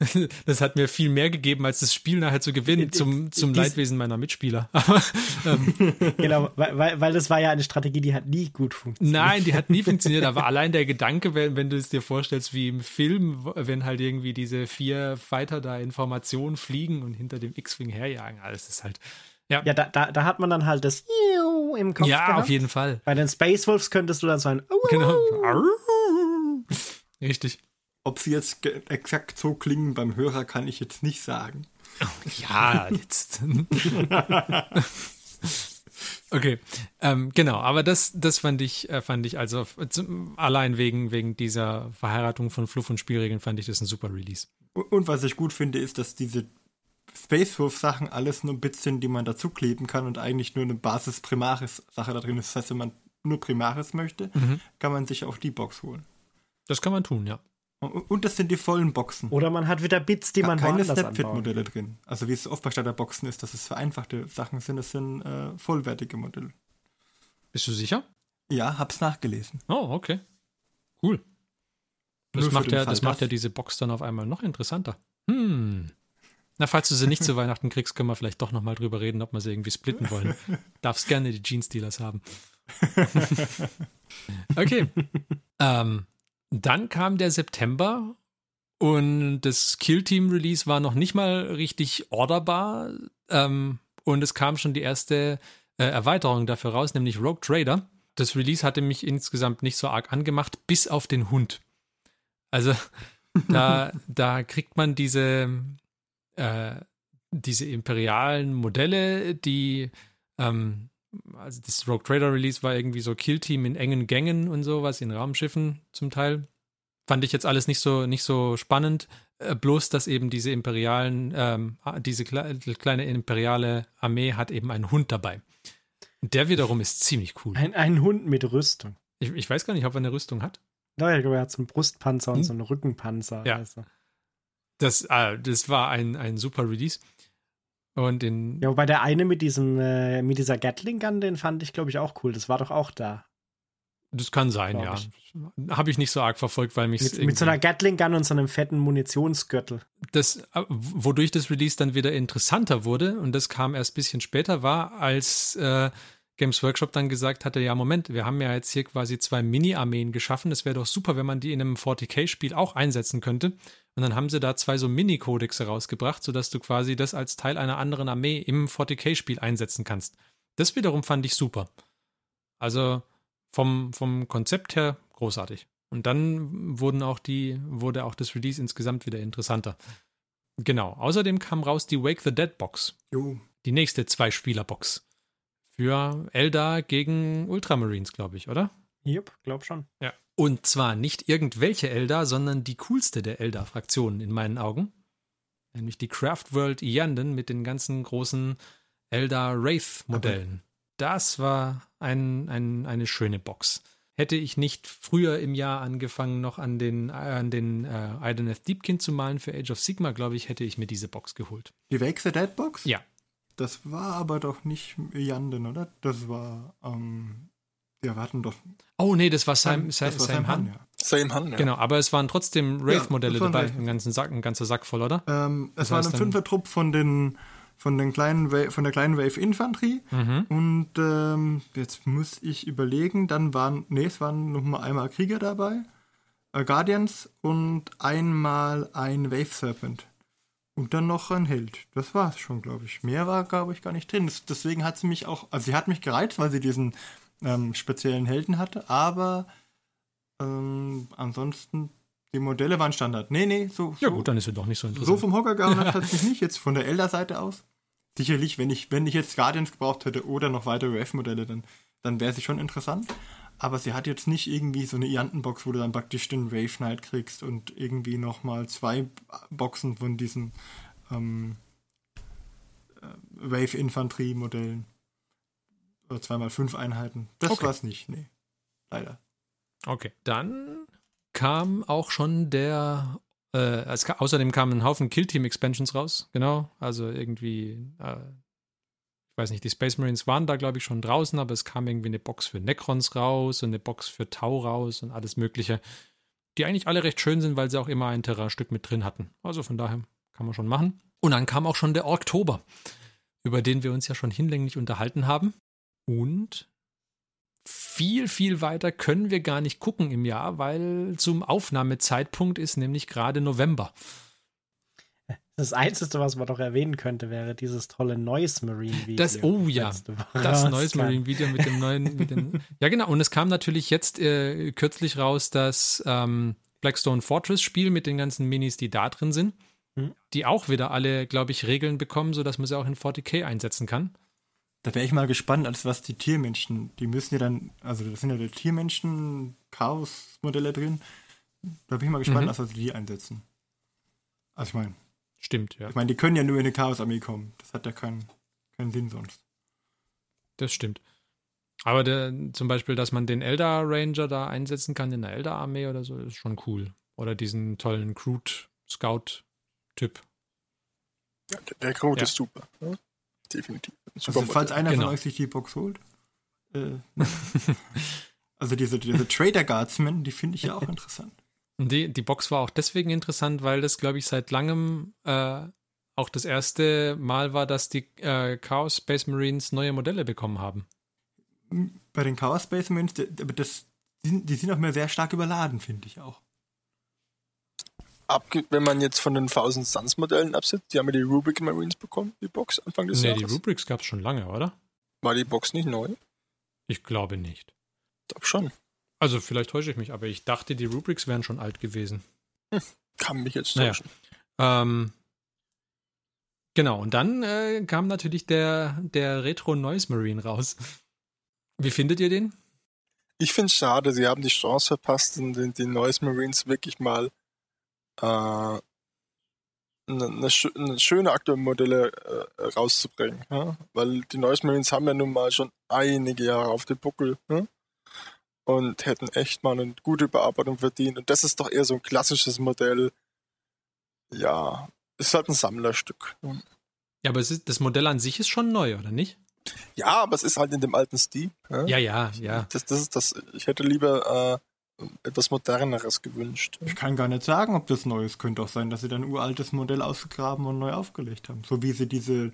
<laughs> das hat mir viel mehr gegeben, als das Spiel nachher zu gewinnen, zum, zum Dies, Leidwesen meiner Mitspieler. <laughs> Aber, ähm, <laughs> genau, weil, weil das war ja eine Strategie, die hat nie gut funktioniert. Nein, die hat nie funktioniert, aber allein der Gedanke, wenn, wenn du es dir vorstellst, wie im Film, wenn halt irgendwie diese vier Fighter da in Formation fliegen und hinter dem X-Wing herjagen, alles ist halt, ja, ja da, da, da hat man dann halt das im Kopf. Ja, gehabt. auf jeden Fall. Bei den Space Wolves könntest du dann so ein Genau. Richtig. Ob sie jetzt exakt so klingen beim Hörer, kann ich jetzt nicht sagen. <laughs> Ja, jetzt. <laughs> okay, ähm, genau, aber das, das fand ich, äh, fand ich also allein wegen, wegen dieser Verheiratung von Fluff und Spielregeln fand ich das ein super Release. Und, und was ich gut finde, ist, dass diese Space Wolf Sachen alles nur Bits sind, die man dazu kleben kann und eigentlich nur eine Basis Primaris Sache da drin ist. Das heißt, wenn man nur Primaris möchte, Mhm. kann man sich auch die Box holen. Das kann man tun, ja. Und, das sind die vollen Boxen. Oder man hat wieder Bits, die man Keine. Snapfit-Modelle drin. Also wie es oft bei Starterboxen ist, dass es vereinfachte Sachen sind, das sind äh, vollwertige Modelle. Bist du sicher? Ja, hab's nachgelesen. Oh, okay. Cool. Das, Nur macht ja, das macht ja diese Box dann auf einmal noch interessanter. Hm. Na, falls du sie nicht zu Weihnachten kriegst, können wir vielleicht doch nochmal drüber reden, ob wir sie irgendwie splitten wollen. <laughs> Darfst gerne die Jeans-Dealers haben. <laughs> okay. ähm, dann kam der September und das Kill-Team-Release war noch nicht mal richtig orderbar. Ähm, und es kam schon die erste äh, Erweiterung dafür raus, nämlich Rogue Trader. Das Release hatte mich insgesamt nicht so arg angemacht, bis auf den Hund. Also <laughs> da, da kriegt man diese, äh, diese imperialen Modelle, die, ähm, also das Rogue Trader Release war irgendwie so Killteam in engen Gängen und sowas, in Raumschiffen zum Teil. Fand ich jetzt alles nicht so, nicht so spannend. Äh, bloß, dass eben diese imperialen, ähm, diese kle kleine imperiale Armee hat eben einen Hund dabei. Und der wiederum ist ziemlich cool. Ein, ein Hund mit Rüstung. Ich, ich weiß gar nicht, ob er eine Rüstung hat. Ja, ich glaube, er hat so einen Brustpanzer und Hm. so einen Rückenpanzer. Ja. Also. Das, äh, das war ein, ein super Release. Und in, Ja, wobei der eine mit diesem, äh, mit dieser Gatling Gun, den fand ich, glaube ich, auch cool. Das war doch auch da. das kann sein, ja. Habe ich nicht so arg verfolgt, weil mich Mit, mit so einer Gatling Gun und so einem fetten Munitionsgürtel. das, äh, wodurch das Release dann wieder interessanter wurde, und das kam erst ein bisschen später, war, als äh, Games Workshop dann gesagt hatte, ja, Moment, wir haben ja jetzt hier quasi zwei Mini-Armeen geschaffen, es wäre doch super, wenn man die in einem 40k-Spiel auch einsetzen könnte. Und dann haben sie da zwei so Mini-Codexe rausgebracht, sodass du quasi das als Teil einer anderen Armee im 40k-Spiel einsetzen kannst. Das wiederum fand ich super. Also vom, vom Konzept her großartig. Und dann wurden auch die, wurde auch das Release insgesamt wieder interessanter. Genau. Außerdem kam raus die Wake the Dead Box. Jo. Die nächste Zwei-Spieler-Box. Für Eldar gegen Ultramarines, glaube ich, oder? Jupp, glaub schon. Ja. Und zwar nicht irgendwelche Eldar, sondern die coolste der Eldar-Fraktionen in meinen Augen. Nämlich die Craft World Yanden mit den ganzen großen Eldar Wraith-Modellen. Das war ein, ein, eine schöne Box. Hätte ich nicht früher im Jahr angefangen, noch an den, an den äh, Ideneth Deepkin zu malen für Age of Sigma, glaube ich, hätte ich mir diese Box geholt. Die Wake the Dead Box? Ja. Das war aber doch nicht Janden, oder? Das war, ähm, wir warten doch. Oh nee, das war Sam, das Sam, war Sam Han. ja. Same Han, ja. Genau, aber es waren trotzdem Wraith-Modelle das waren dabei, Wraith. ein, ganzen Sack, ein ganzer Sack voll, oder? Ähm, es Das war ein Fünfertrupp von den von den kleinen Wa- von der kleinen Wave Infanterie Mhm. und ähm, jetzt muss ich überlegen, dann waren nee, es waren noch mal einmal Krieger dabei, äh, Guardians und einmal ein Wave Serpent und dann noch ein Held. Das war es schon, glaube ich. Mehr war glaube ich gar nicht drin. Das, deswegen hat sie mich auch, also sie hat mich gereizt, weil sie diesen ähm, speziellen Helden hatte, aber ähm, ansonsten die Modelle waren Standard. Nee, nee, so, Ja so gut, dann ist es doch nicht so so interessant. vom Hocker gehauen hat <laughs> es mich nicht, jetzt von der Elder-Seite aus. Sicherlich, wenn ich, wenn ich jetzt Guardians gebraucht hätte oder noch weitere F-Modelle, dann, dann wäre sie schon interessant. Aber sie hat jetzt nicht irgendwie so eine Iantenbox, wo du dann praktisch den Wave Knight kriegst und irgendwie nochmal zwei Boxen von diesen ähm, äh, Wave-Infanterie-Modellen. Oder zweimal fünf Einheiten. Das Okay. war's nicht, nee. Leider. Okay, dann kam auch schon der, äh, es außerdem kamen ein Haufen Kill-Team-Expansions raus, genau, also irgendwie, äh, ich weiß nicht, die Space Marines waren da, glaube ich, schon draußen, aber es kam irgendwie eine Box für Necrons raus und eine Box für Tau raus und alles mögliche, die eigentlich alle recht schön sind, weil sie auch immer ein Terrain-Stück mit drin hatten. Also von daher kann man schon machen. Und dann kam auch schon der Oktober, über den wir uns ja schon hinlänglich unterhalten haben. Und viel, viel weiter können wir gar nicht gucken im Jahr, weil zum Aufnahmezeitpunkt ist nämlich gerade November. Das Einzige, was man doch erwähnen könnte, wäre dieses tolle Noise Marine Video. Das- oh ja, Das neues Marine Video mit dem neuen, mit den, <laughs> ja genau, und es kam natürlich jetzt äh, kürzlich raus, dass ähm, Blackstone Fortress Spiel mit den ganzen Minis, die da drin sind, Mhm. die auch wieder alle, glaube ich, Regeln bekommen, sodass man sie auch in 40k einsetzen kann. Da wäre ich mal gespannt, als was die Tiermenschen, die müssen ja dann, also das sind ja die Tiermenschen, Chaos-Modelle drin. Da bin ich mal gespannt, Mhm. als was die einsetzen. Also ich meine, Stimmt, ja. ich meine, die können ja nur in eine Chaos-Armee kommen. Das hat ja keinen, keinen Sinn sonst. Das stimmt. Aber der, zum Beispiel, dass man den Elder Ranger da einsetzen kann in der Elder Armee oder so, ist schon cool. Oder diesen tollen Crude Scout Typ. Ja, der, der Code Ja. ist super. Ja? Definitiv. Super Also falls einer Genau. von euch sich die Box holt. Äh, <laughs> also diese, diese Trader Guardsmen, die finde ich ja auch interessant. Die, die Box war auch deswegen interessant, weil das, glaube ich, seit langem äh, auch das erste Mal war, dass die äh, Chaos Space Marines neue Modelle bekommen haben. Bei den Chaos Space Marines, d- aber das, die sind- die sind auch mehr sehr stark überladen, finde ich auch. Wenn man jetzt von den Thousand Suns Modellen absieht, die haben ja die Rubik Marines bekommen, die Box Anfang des Nee, die Jahres. Rubrics gab es schon lange, oder? War die Box nicht neu? Ich glaube nicht. Ich glaube schon. Also vielleicht täusche ich mich, aber ich dachte, die Rubrics wären schon alt gewesen. Kann mich jetzt Naja. täuschen. Ähm, genau, und dann äh, kam natürlich der, der Retro Noise Marine raus. Wie findet ihr den? Ich finde es schade, sie haben die Chance verpasst, den, den, Noise Marines wirklich mal eine, eine, schö- eine schöne aktuelle Modelle äh, rauszubringen. Ja? Weil die Noise Marines haben ja nun mal schon einige Jahre auf dem Buckel ja? und hätten echt mal eine gute Bearbeitung verdient. Und das ist doch eher so ein klassisches Modell. Ja, ist halt ein Sammlerstück. Ja, aber es ist, das Modell an sich ist schon neu, oder nicht? Ja, aber es ist halt in dem alten Stil. Ja? Ja, ja, ja. Das, das ist das. Ich hätte lieber äh, etwas moderneres gewünscht. Ich kann gar nicht sagen, ob das neu ist. Könnte auch sein, dass sie dann ein uraltes Modell ausgegraben und neu aufgelegt haben. So wie sie diese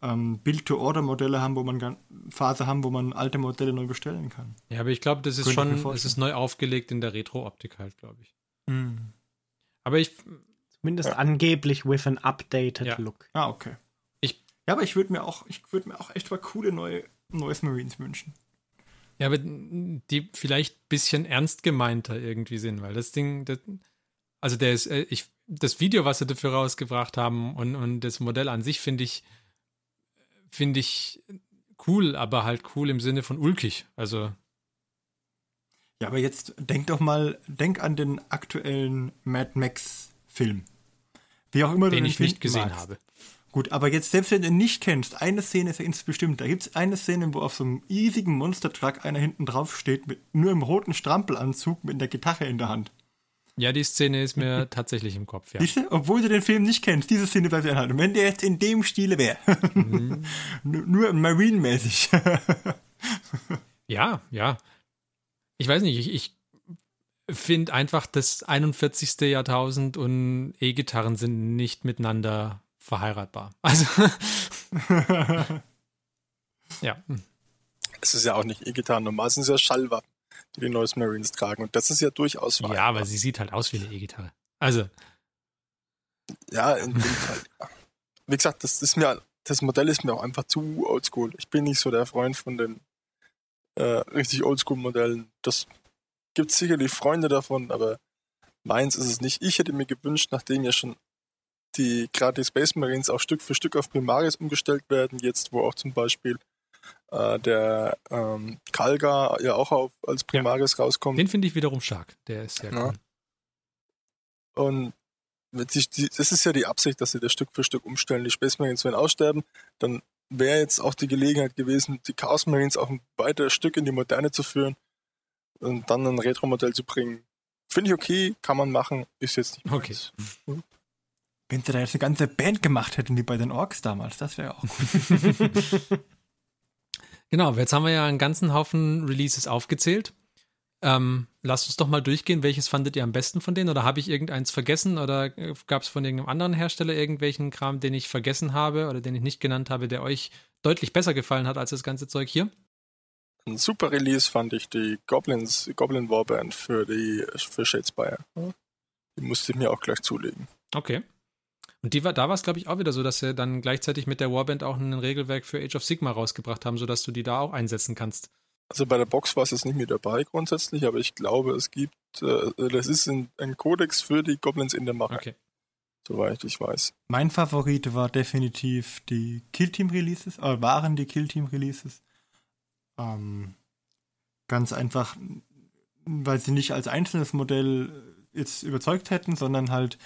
ähm, Build-to-Order-Modelle haben, wo man gan- Phase haben, wo man alte Modelle neu bestellen kann. Ja, aber ich glaube, das ist Könnte schon, es ist neu aufgelegt in der Retro-Optik halt, glaube ich. Hm. Aber ich, Zumindest Ja. angeblich with an updated Ja. look. Ah, okay. Ich- ja, aber ich würde mir auch, ich würde mir auch echt mal coole neue Neues Marines wünschen. Ja, aber die vielleicht ein bisschen ernst gemeinter irgendwie sind, weil das Ding, das, also der ist, äh, ich, das Video, was sie dafür rausgebracht haben und, und das Modell an sich finde ich, finde ich cool, aber halt cool im Sinne von ulkig. Also, Ja, aber jetzt denk doch mal, denk an den aktuellen Mad Max Film. Wie auch immer du den den ich nicht gesehen magst. habe. Gut, aber jetzt, selbst wenn du ihn nicht kennst, eine Szene ist ja ins bestimmt. Da gibt es eine Szene, wo auf so einem riesigen Monstertruck einer hinten drauf steht, mit nur im roten Strampelanzug mit einer Gitarre in der Hand. Ja, die Szene ist mir <laughs> tatsächlich im Kopf, ja. Siehst du? Obwohl du den Film nicht kennst, diese Szene bleibt dir anhalten. Wenn der jetzt in dem Stile wäre. <laughs> Mhm. nur, nur Marine-mäßig. <laughs> Ja, ja. Ich weiß nicht, ich, ich finde einfach, das 41. Jahrtausend und E-Gitarren sind nicht miteinander verheiratbar. <laughs> Also, <laughs> ja. Es ist ja auch nicht E-Gitarren, normal sind es ja Schallwaffen, die die Noise Marines tragen. Und das ist ja durchaus wahr. Ja, aber sie sieht halt aus wie eine E-Gitarre. Also, Ja, in dem Fall. Ja. Wie gesagt, das ist mir, das Modell ist mir auch einfach zu oldschool. Ich bin nicht so der Freund von den äh, richtig oldschool-Modellen. Das gibt sicherlich Freunde davon, aber meins ist es nicht. Ich hätte mir gewünscht, nachdem ja schon die gerade die Space Marines auch Stück für Stück auf Primaris umgestellt werden, jetzt wo auch zum Beispiel äh, der ähm, Kalga ja auch auf, als Primaris rauskommt. den finde ich wiederum stark. Der ist sehr Ja. cool. Und die, das ist ja die Absicht, dass sie das Stück für Stück umstellen. Die Space Marines werden aussterben. Dann wäre jetzt auch die Gelegenheit gewesen, die Chaos Marines auch ein weiteres Stück in die Moderne zu führen und dann ein Retro-Modell zu bringen. Finde ich okay, kann man machen, ist jetzt nicht Okay. meins. Wenn sie da jetzt eine ganze Band gemacht hätten, wie bei den Orks damals, das wäre auch gut. <laughs> Genau, aber jetzt haben wir ja einen ganzen Haufen Releases aufgezählt. Ähm, lasst uns doch mal durchgehen, welches fandet ihr am besten von denen? Oder habe ich irgendeins vergessen? Oder gab es von irgendeinem anderen Hersteller irgendwelchen Kram, den ich vergessen habe oder den ich nicht genannt habe, der euch deutlich besser gefallen hat als das ganze Zeug hier? Ein super Release fand ich die Goblins, Goblin Warband für die für Shadespire. Die musste ich mir auch gleich zulegen. Okay. Und die war, da war es, glaube ich, auch wieder so, dass sie dann gleichzeitig mit der Warband auch ein Regelwerk für Age of Sigma rausgebracht haben, sodass du die da auch einsetzen kannst. Also bei der Box war es jetzt nicht mit dabei grundsätzlich, aber ich glaube, es gibt, äh, das ist ein, ein Kodex für die Goblins in der Mache. Okay. Soweit ich weiß. Mein Favorit war definitiv die Killteam-Releases, äh, waren die Killteam-Releases. Ähm, ganz einfach, weil sie nicht als einzelnes Modell jetzt überzeugt hätten, sondern halt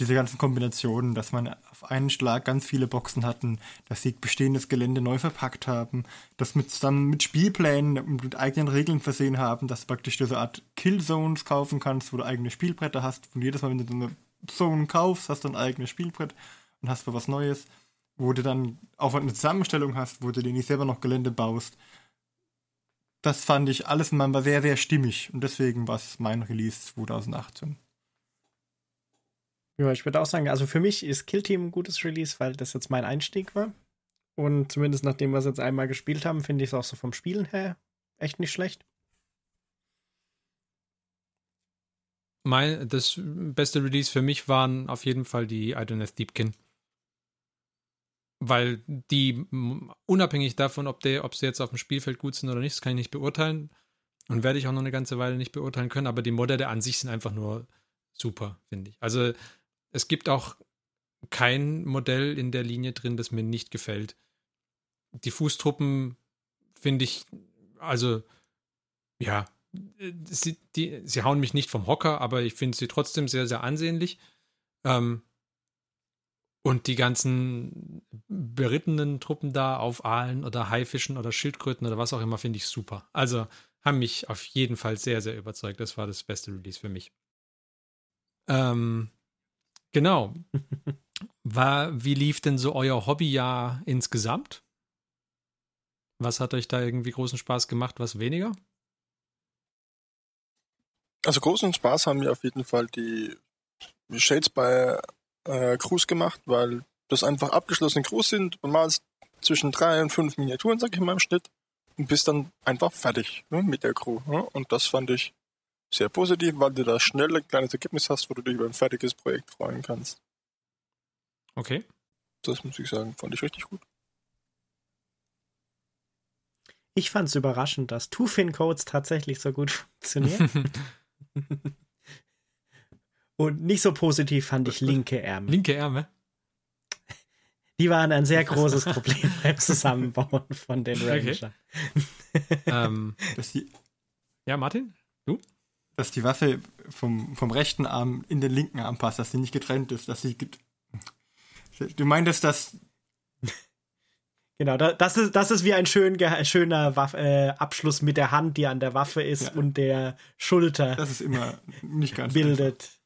diese ganzen Kombinationen, dass man auf einen Schlag ganz viele Boxen hatten, dass sie bestehendes Gelände neu verpackt haben, das mit zusammen mit Spielplänen und mit eigenen Regeln versehen haben, dass du praktisch diese Art Killzones kaufen kannst, wo du eigene Spielbretter hast. Und jedes Mal, wenn du so eine Zone kaufst, hast du ein eigenes Spielbrett und hast du was Neues, wo du dann auch eine Zusammenstellung hast, wo du dir nicht selber noch Gelände baust. Das fand ich alles in war sehr, sehr stimmig und deswegen war es mein Release 2018. Ja, ich würde auch sagen, also für mich ist Kill Team ein gutes Release, weil das jetzt mein Einstieg war. Und zumindest nachdem wir es jetzt einmal gespielt haben, finde ich es auch so vom Spielen her echt nicht schlecht. Mein, das beste Release für mich waren auf jeden Fall die Idoneth Deepkin. Weil die, unabhängig davon, ob, der, ob sie jetzt auf dem Spielfeld gut sind oder nicht, das kann ich nicht beurteilen. Und werde ich auch noch eine ganze Weile nicht beurteilen können, aber die Modelle an sich sind einfach nur super, finde ich. Also es gibt auch kein Modell in der Linie drin, das mir nicht gefällt. Die Fußtruppen finde ich, also ja, sie, die, sie hauen mich nicht vom Hocker, aber ich finde sie trotzdem sehr, sehr ansehnlich. Ähm, und die ganzen berittenen Truppen da auf Aalen oder Haifischen oder Schildkröten oder was auch immer finde ich super. Also haben mich auf jeden Fall sehr, sehr überzeugt. Das war das beste Release für mich. Ähm, Genau. <laughs> War, wie lief denn so euer Hobbyjahr insgesamt? Was hat euch da irgendwie großen Spaß gemacht, was weniger? Also großen Spaß haben mir auf jeden Fall die Shades bei äh, Crews gemacht, weil das einfach abgeschlossene Crews sind. Du malst zwischen drei und fünf Miniaturen, sag ich mal im Schnitt, und bist dann einfach fertig ne, mit der Crew. Ne? Und das fand ich sehr positiv, weil du da schnell ein kleines Ergebnis hast, wo du dich über ein fertiges Projekt freuen kannst. Okay. Das muss ich sagen, fand ich richtig gut. Ich fand es überraschend, dass Two-Fin-Codes tatsächlich so gut <laughs> funktionieren. <laughs> Und nicht so positiv fand ich linke Ärmel. Linke Ärmel? Die waren ein sehr großes Problem <laughs> beim Zusammenbauen von den Ranger. Okay. ähm, ja, Martin, du? Dass die Waffe vom, vom rechten Arm in den linken Arm passt, dass sie nicht getrennt ist, dass sie. Du meintest, dass. Genau, das ist, das ist wie ein schön, schöner Waff, äh, Abschluss mit der Hand, die an der Waffe ist ja. und der Schulter. Das ist immer nicht ganz bildet. Einfach.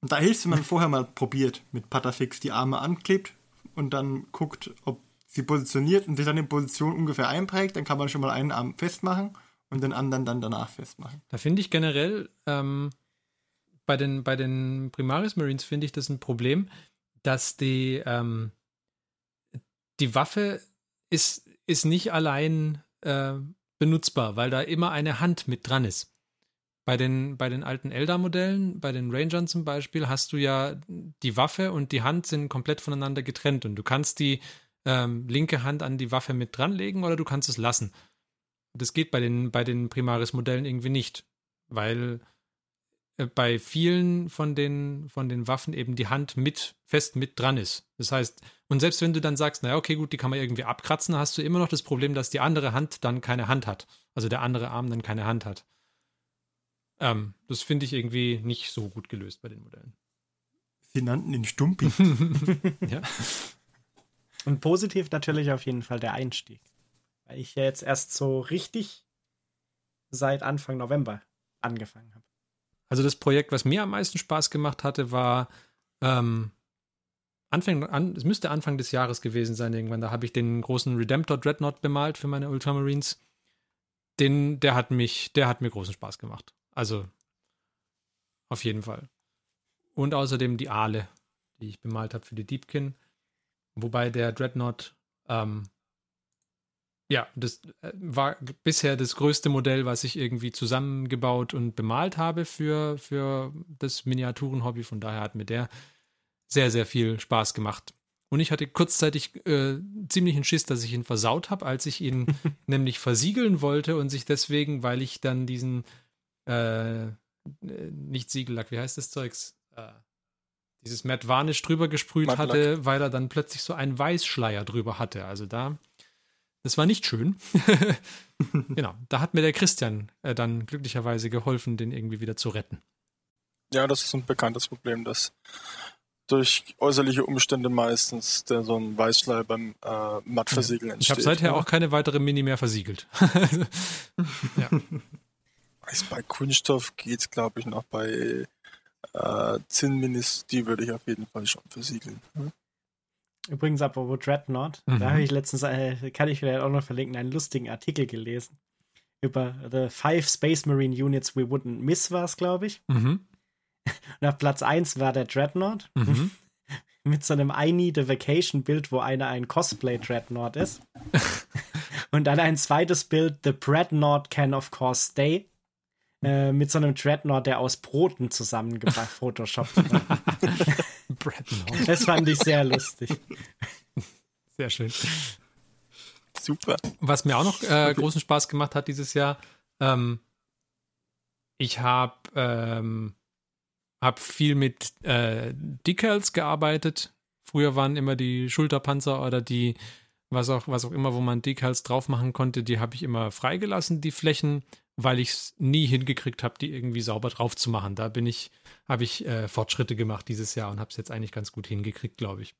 Und da hilft, wenn man vorher mal probiert, mit Patafix die Arme anklebt und dann guckt, ob sie positioniert und sich dann in Position ungefähr einprägt, dann kann man schon mal einen Arm festmachen und den anderen dann danach festmachen. Da finde ich generell ähm, bei, den, bei den Primaris Marines finde ich das ein Problem, dass die, ähm, die Waffe ist, ist nicht allein äh, benutzbar, weil da immer eine Hand mit dran ist. Bei den, bei den alten Eldar-Modellen, bei den Rangern zum Beispiel, hast du ja die Waffe und die Hand sind komplett voneinander getrennt und du kannst die ähm, linke Hand an die Waffe mit dranlegen oder du kannst es lassen. Das geht bei den, bei den Primaris-Modellen irgendwie nicht, weil äh, bei vielen von den, von den Waffen eben die Hand mit, fest mit dran ist. Das heißt, und selbst wenn du dann sagst, naja, okay, gut, die kann man irgendwie abkratzen, hast du immer noch das Problem, dass die andere Hand dann keine Hand hat. Also der andere Arm dann keine Hand hat. Ähm, das finde ich irgendwie nicht so gut gelöst bei den Modellen. Sie nannten ihn Stumpi. <laughs> <laughs> ja. Und positiv natürlich auf jeden Fall der Einstieg. Ich ja jetzt erst so richtig seit Anfang November angefangen habe. Also das Projekt, was mir am meisten Spaß gemacht hatte, war ähm, Anfang, an, es müsste Anfang des Jahres gewesen sein irgendwann. Da habe ich den großen Redemptor Dreadnought bemalt für meine Ultramarines. Den, der hat mich, der hat mir großen Spaß gemacht. Also auf jeden Fall. Und außerdem die Aale, die ich bemalt habe für die Deepkin. Wobei der Dreadnought ähm, ja, das äh, war bisher das größte Modell, was ich irgendwie zusammengebaut und bemalt habe für, für das Miniaturenhobby. Von daher hat mir der sehr, sehr viel Spaß gemacht. Und ich hatte kurzzeitig äh, ziemlichen Schiss, dass ich ihn versaut habe, als ich ihn <laughs> nämlich versiegeln wollte und sich deswegen, weil ich dann diesen äh, nicht Siegellack, wie heißt das Zeugs? Äh, dieses Matt Varnish drüber gesprüht Matt hatte, weil er dann plötzlich so einen Weißschleier drüber hatte. Also da, das war nicht schön. <laughs> genau, da hat mir der Christian äh, dann glücklicherweise geholfen, den irgendwie wieder zu retten. Ja, das ist ein bekanntes Problem, dass durch äußerliche Umstände meistens der so ein Weißschleier beim äh, Mattversiegeln Ich entsteht. habe seither ja. auch keine weitere Mini mehr versiegelt. <laughs> ja. Also bei Kunststoff geht's, glaube ich, noch bei äh, Zinnminis, die würde ich auf jeden Fall schon versiegeln. Hm? Übrigens, apropos Dreadnought, Mhm. da habe ich letztens, äh, kann ich vielleicht auch noch verlinken, einen lustigen Artikel gelesen über The Five Space Marine Units We Wouldn't Miss, war es, glaube ich. Mhm. <laughs> Und auf Platz 1 war der Dreadnought Mhm. <laughs> mit so einem I Need a Vacation Bild, wo einer ein Cosplay Dreadnought ist. <laughs> Und dann ein zweites Bild, The Dreadnought Can of Course Stay. Äh, mit so einem Dreadnought, der aus Broten zusammengebracht Photoshop. Bradnor. <laughs> Das fand ich sehr lustig. Sehr schön. Super. Was mir auch noch äh, großen Spaß gemacht hat dieses Jahr, ähm, ich habe ähm, hab viel mit äh, Decals gearbeitet. Früher waren immer die Schulterpanzer oder die, was auch, was auch immer, wo man Decals drauf machen konnte, die habe ich immer freigelassen, die Flächen, weil ich es nie hingekriegt habe, die irgendwie sauber drauf zu machen. Da bin ich, habe ich äh, Fortschritte gemacht dieses Jahr und habe es jetzt eigentlich ganz gut hingekriegt, glaube ich.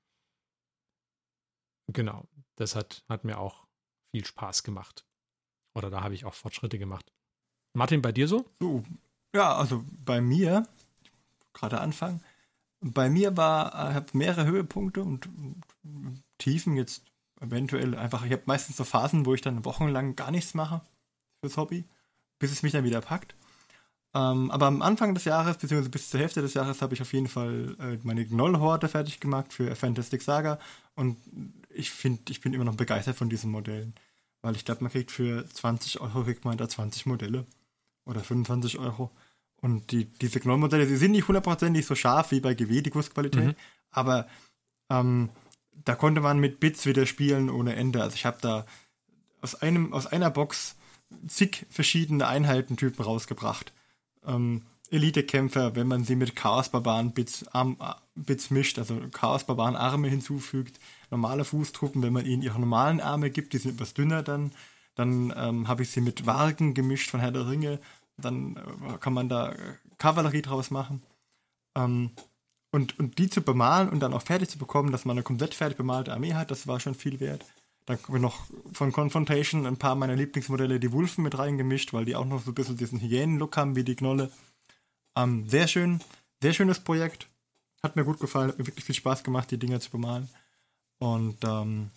Genau, das hat, hat mir auch viel Spaß gemacht. Oder da habe ich auch Fortschritte gemacht. Martin, bei dir so? So, ja, also bei mir, gerade anfangen, bei mir war, ich habe mehrere Höhepunkte und, und Tiefen jetzt eventuell einfach, ich habe meistens so Phasen, wo ich dann wochenlang gar nichts mache fürs Hobby, bis es mich dann wieder packt. Ähm, aber am Anfang des Jahres, beziehungsweise bis zur Hälfte des Jahres, habe ich auf jeden Fall äh, meine Gnoll-Horde fertig gemacht für Fantastic Saga und ich finde, ich bin immer noch begeistert von diesen Modellen, weil ich glaube, man kriegt für 20 Euro kriegt man da 20 Modelle oder 25 Euro. Und die, diese Gnoll-Modelle, die sind nicht hundertprozentig so scharf wie bei GW, die Kursqualität, Mhm. aber ähm, da konnte man mit Bits wieder spielen ohne Ende. Also ich habe da aus, einem, aus einer Box zig verschiedene Einheitentypen rausgebracht. Ähm, Elite-Kämpfer, wenn man sie mit Chaos-Barbaren-Bits Bits mischt, also Chaos-Barbaren-Arme hinzufügt, normale Fußtruppen, wenn man ihnen ihre normalen Arme gibt, die sind etwas dünner dann, dann ähm, habe ich sie mit Wargen gemischt von Herr der Ringe, dann äh, kann man da äh, Kavallerie draus machen. Ähm, und, und die zu bemalen und dann auch fertig zu bekommen, dass man eine komplett fertig bemalte Armee hat, das war schon viel wert. Dann haben wir noch von Confrontation ein paar meiner Lieblingsmodelle, die Wulfen, mit reingemischt, weil die auch noch so ein bisschen diesen Hyänen-Look haben wie die Gnolle. Ähm, sehr schön, sehr schönes Projekt. Hat mir gut gefallen, hat mir wirklich viel Spaß gemacht, die Dinger zu bemalen. Und ähm,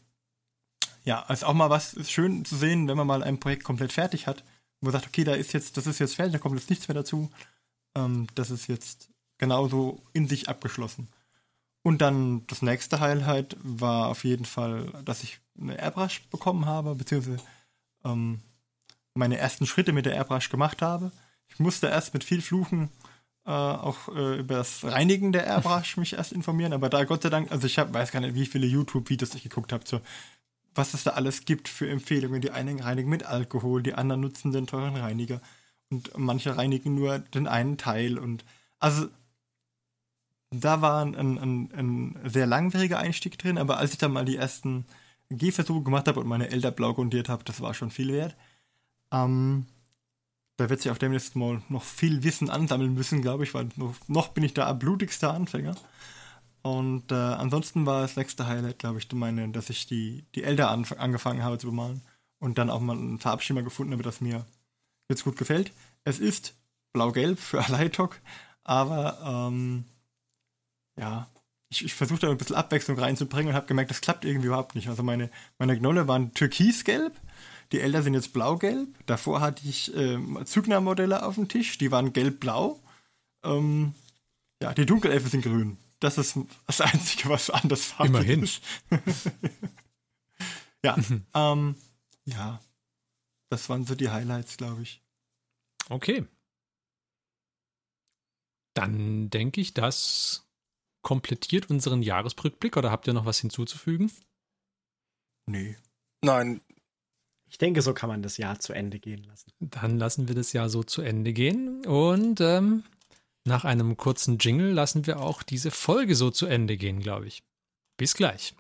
ja, ist auch mal was ist schön zu sehen, wenn man mal ein Projekt komplett fertig hat, wo man sagt, okay, da ist jetzt, das ist jetzt fertig, da kommt jetzt nichts mehr dazu. Ähm, das ist jetzt genauso in sich abgeschlossen. Und dann das nächste Highlight war auf jeden Fall, dass ich eine Airbrush bekommen habe, beziehungsweise ähm, meine ersten Schritte mit der Airbrush gemacht habe. Ich musste erst mit viel Fluchen äh, auch äh, über das Reinigen der Airbrush <laughs> mich erst informieren, aber da Gott sei Dank, also ich hab, weiß gar nicht, wie viele YouTube-Videos ich geguckt habe, so, was es da alles gibt für Empfehlungen. Die einen reinigen mit Alkohol, die anderen nutzen den teuren Reiniger und manche reinigen nur den einen Teil und also da war ein, ein, ein, sehr langwieriger Einstieg drin, aber als ich dann mal die ersten Gehversuche gemacht habe und meine Elder blau grundiert habe, das war schon viel wert. Ähm, da wird sich auf dem nächsten Mal noch viel Wissen ansammeln müssen, glaube ich, weil noch, noch bin ich da blutigster Anfänger. Und äh, ansonsten war das nächste Highlight, glaube ich, meine, dass ich die, die Elder anf angefangen habe zu bemalen und dann auch mal einen Farbschimmer gefunden habe, das mir jetzt gut gefällt. Es ist blau-gelb für <laughs> Aleitok, aber ähm, ja, ich, ich versuche da ein bisschen Abwechslung reinzubringen und habe gemerkt, das klappt irgendwie überhaupt nicht. Also meine, meine Gnolle waren türkisgelb, die Elder sind jetzt blau-gelb. Davor hatte ich ähm, Zugner-Modelle auf dem Tisch, die waren gelb-blau. Ähm, ja, die Dunkelelfe sind grün. Das ist das Einzige, was anders farbig Immerhin. ist. <laughs> ja, ähm, ja, das waren so die Highlights, glaube ich. Okay. Dann denke ich, das komplettiert unseren Jahresrückblick oder habt ihr noch was hinzuzufügen? Nee. Nein, Ich denke, so kann man das Jahr zu Ende gehen lassen. Dann lassen wir das Jahr so zu Ende gehen und ähm, nach einem kurzen Jingle lassen wir auch diese Folge so zu Ende gehen, glaube ich. Bis gleich.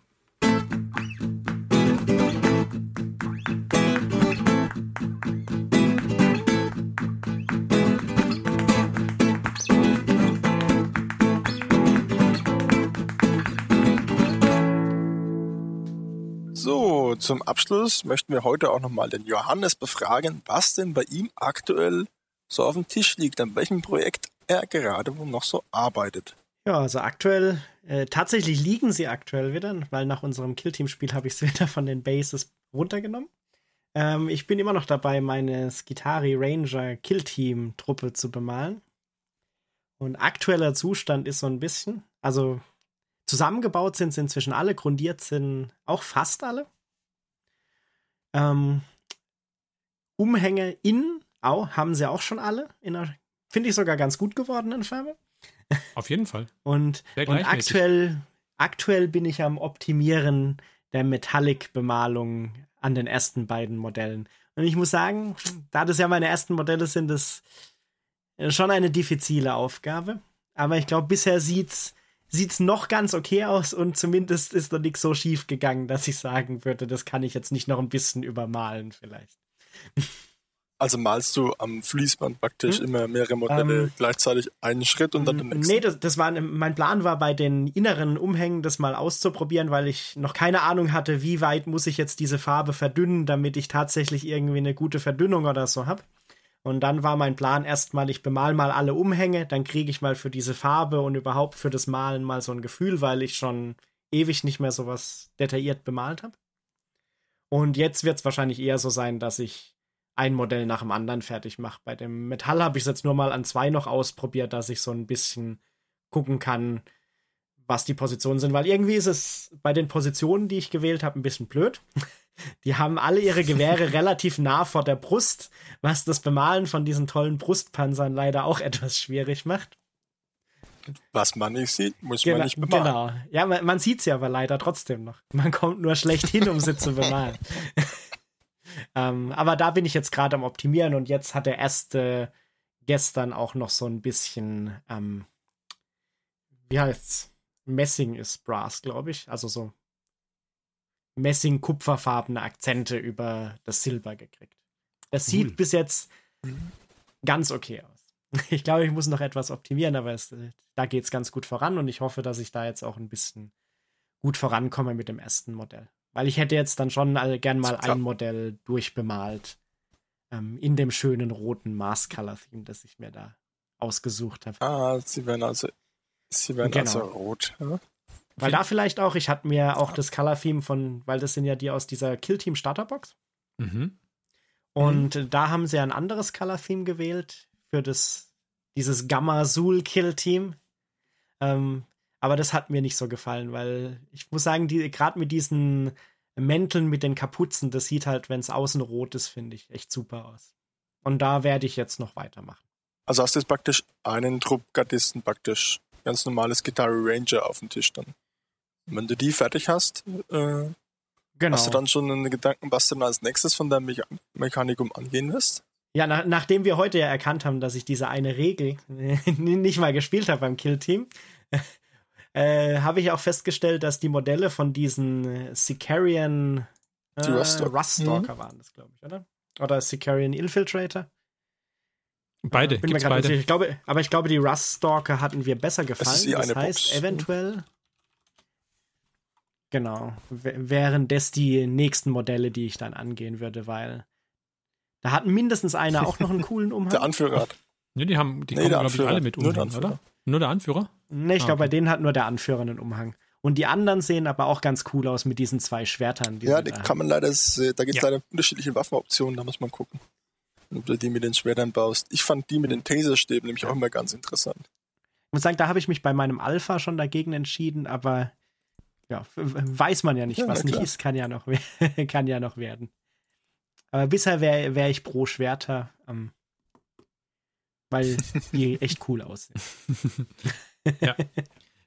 Zum Abschluss möchten wir heute auch nochmal den Johannes befragen, was denn bei ihm aktuell so auf dem Tisch liegt, an welchem Projekt er gerade noch so arbeitet. Ja, also aktuell, äh, tatsächlich liegen sie aktuell wieder, weil nach unserem Killteam-Spiel habe ich sie <laughs> wieder von den Bases runtergenommen. Ähm, ich bin immer noch dabei, meine Skitari Ranger Killteam-Truppe zu bemalen. Und aktueller Zustand ist so ein bisschen, also zusammengebaut sind sie inzwischen alle, grundiert sind auch fast alle. Ähm, Umhänge in auch, haben sie auch schon alle, in finde ich sogar ganz gut gewordenen Farbe. Auf jeden Fall. Und, und aktuell, aktuell bin ich am Optimieren der Metallic-Bemalung an den ersten beiden Modellen. Und ich muss sagen, da das ja meine ersten Modelle sind, ist schon eine diffizile Aufgabe. Aber ich glaube, bisher sieht's sieht's noch ganz okay aus und zumindest ist noch nichts so schief gegangen, dass ich sagen würde, das kann ich jetzt nicht noch ein bisschen übermalen vielleicht. Also malst du am Fließband praktisch Hm? immer mehrere Modelle Ähm, gleichzeitig einen Schritt und dann den nächsten. Nee, das, das war, mein Plan war bei den inneren Umhängen das mal auszuprobieren, weil ich noch keine Ahnung hatte, wie weit muss ich jetzt diese Farbe verdünnen, damit ich tatsächlich irgendwie eine gute Verdünnung oder so habe. Und dann war mein Plan erstmal, ich bemal mal alle Umhänge, dann kriege ich mal für diese Farbe und überhaupt für das Malen mal so ein Gefühl, weil ich schon ewig nicht mehr sowas detailliert bemalt habe. Und jetzt wird es wahrscheinlich eher so sein, dass ich ein Modell nach dem anderen fertig mache. Bei dem Metall habe ich es jetzt nur mal an zwei noch ausprobiert, dass ich so ein bisschen gucken kann, was die Positionen sind, weil irgendwie ist es bei den Positionen, die ich gewählt habe, ein bisschen blöd. <laughs> Die haben alle ihre Gewehre <laughs> relativ nah vor der Brust, was das Bemalen von diesen tollen Brustpanzern leider auch <laughs> etwas schwierig macht. Was man nicht sieht, muss man Genau, nicht bemalen. genau. Ja, man, man sieht sie aber leider trotzdem noch. Man kommt nur schlecht hin, um sie zu bemalen. <laughs> ähm, aber da bin ich jetzt gerade am Optimieren und jetzt hat der erste gestern auch noch so ein bisschen, ähm, wie heißt's? Messing ist Brass, glaube ich. Also so Messing-kupferfarbene Akzente über das Silber gekriegt. Das sieht bis jetzt ganz okay aus. <laughs> Ich glaube, ich muss noch etwas optimieren, aber es, äh, da geht es ganz gut voran und ich hoffe, dass ich da jetzt auch ein bisschen gut vorankomme mit dem ersten Modell. Weil ich hätte jetzt dann schon all- gern mal ein Modell durchbemalt ähm, in dem schönen roten Mars-Color-Theme, das ich mir da ausgesucht habe. Ah, sie werden also, sie werden Genau. also rot. Ja? Weil da vielleicht auch, ich hatte mir auch das Color-Theme von, weil das sind ja die aus dieser Kill-Team-Starterbox. Mhm. Und äh, da haben sie ein anderes Color-Theme gewählt für das, dieses Gamma-Sul-Kill-Team. Ähm, aber das hat mir nicht so gefallen, weil ich muss sagen, die, gerade mit diesen Mänteln mit den Kapuzen, das sieht halt, wenn es außen rot ist, finde ich echt super aus. Und da werde ich jetzt noch weitermachen. Also hast du jetzt praktisch einen Trupp Gardisten praktisch, ganz normales Guitar Ranger auf dem Tisch dann. Wenn du die fertig hast, äh, Genau. hast du dann schon einen Gedanken, was du dann als nächstes von deinem Mecha Mechanikum angehen wirst? Ja, nach, nachdem wir heute ja erkannt haben, dass ich diese eine Regel <laughs> nicht mal gespielt habe beim Kill-Team, <laughs> äh, habe ich auch festgestellt, dass die Modelle von diesen äh, Sicarian äh, Die Ruststalker. Ruststalker waren das, glaube ich, oder? Oder Sicarian Infiltrator? Beide, Bin mir gibt's beide. sicher. Ich glaube, aber ich glaube, die Ruststalker hatten wir besser gefallen. ist das eine heißt, Box. eventuell. Genau. w- Wären das die nächsten Modelle, die ich dann angehen würde, weil da hat mindestens einer auch noch einen <laughs> coolen Umhang. Der Anführer hat. Ne, die haben, die Nee, kommen, glaube ich, alle mit Nur der Umhängen, Anführer. oder? Nur der Anführer? Ne, ich Ah, glaube, bei okay. denen hat nur der Anführer einen Umhang. Und die anderen sehen aber auch ganz cool aus mit diesen zwei Schwertern. Die Ja, die da kann man leider, da gibt es Ja. leider unterschiedliche Waffenoptionen, da muss man gucken. Ob du die mit den Schwertern baust. Ich fand die mit den Taserstäben nämlich auch immer ganz interessant. Ich muss sagen, da habe ich mich bei meinem Alpha schon dagegen entschieden, aber ja, weiß man ja nicht. Ja, Was nicht ist, kann ja noch, <laughs> kann ja noch werden. Aber bisher wäre wär ich pro Schwerter, ähm, weil die <laughs> echt cool aussehen.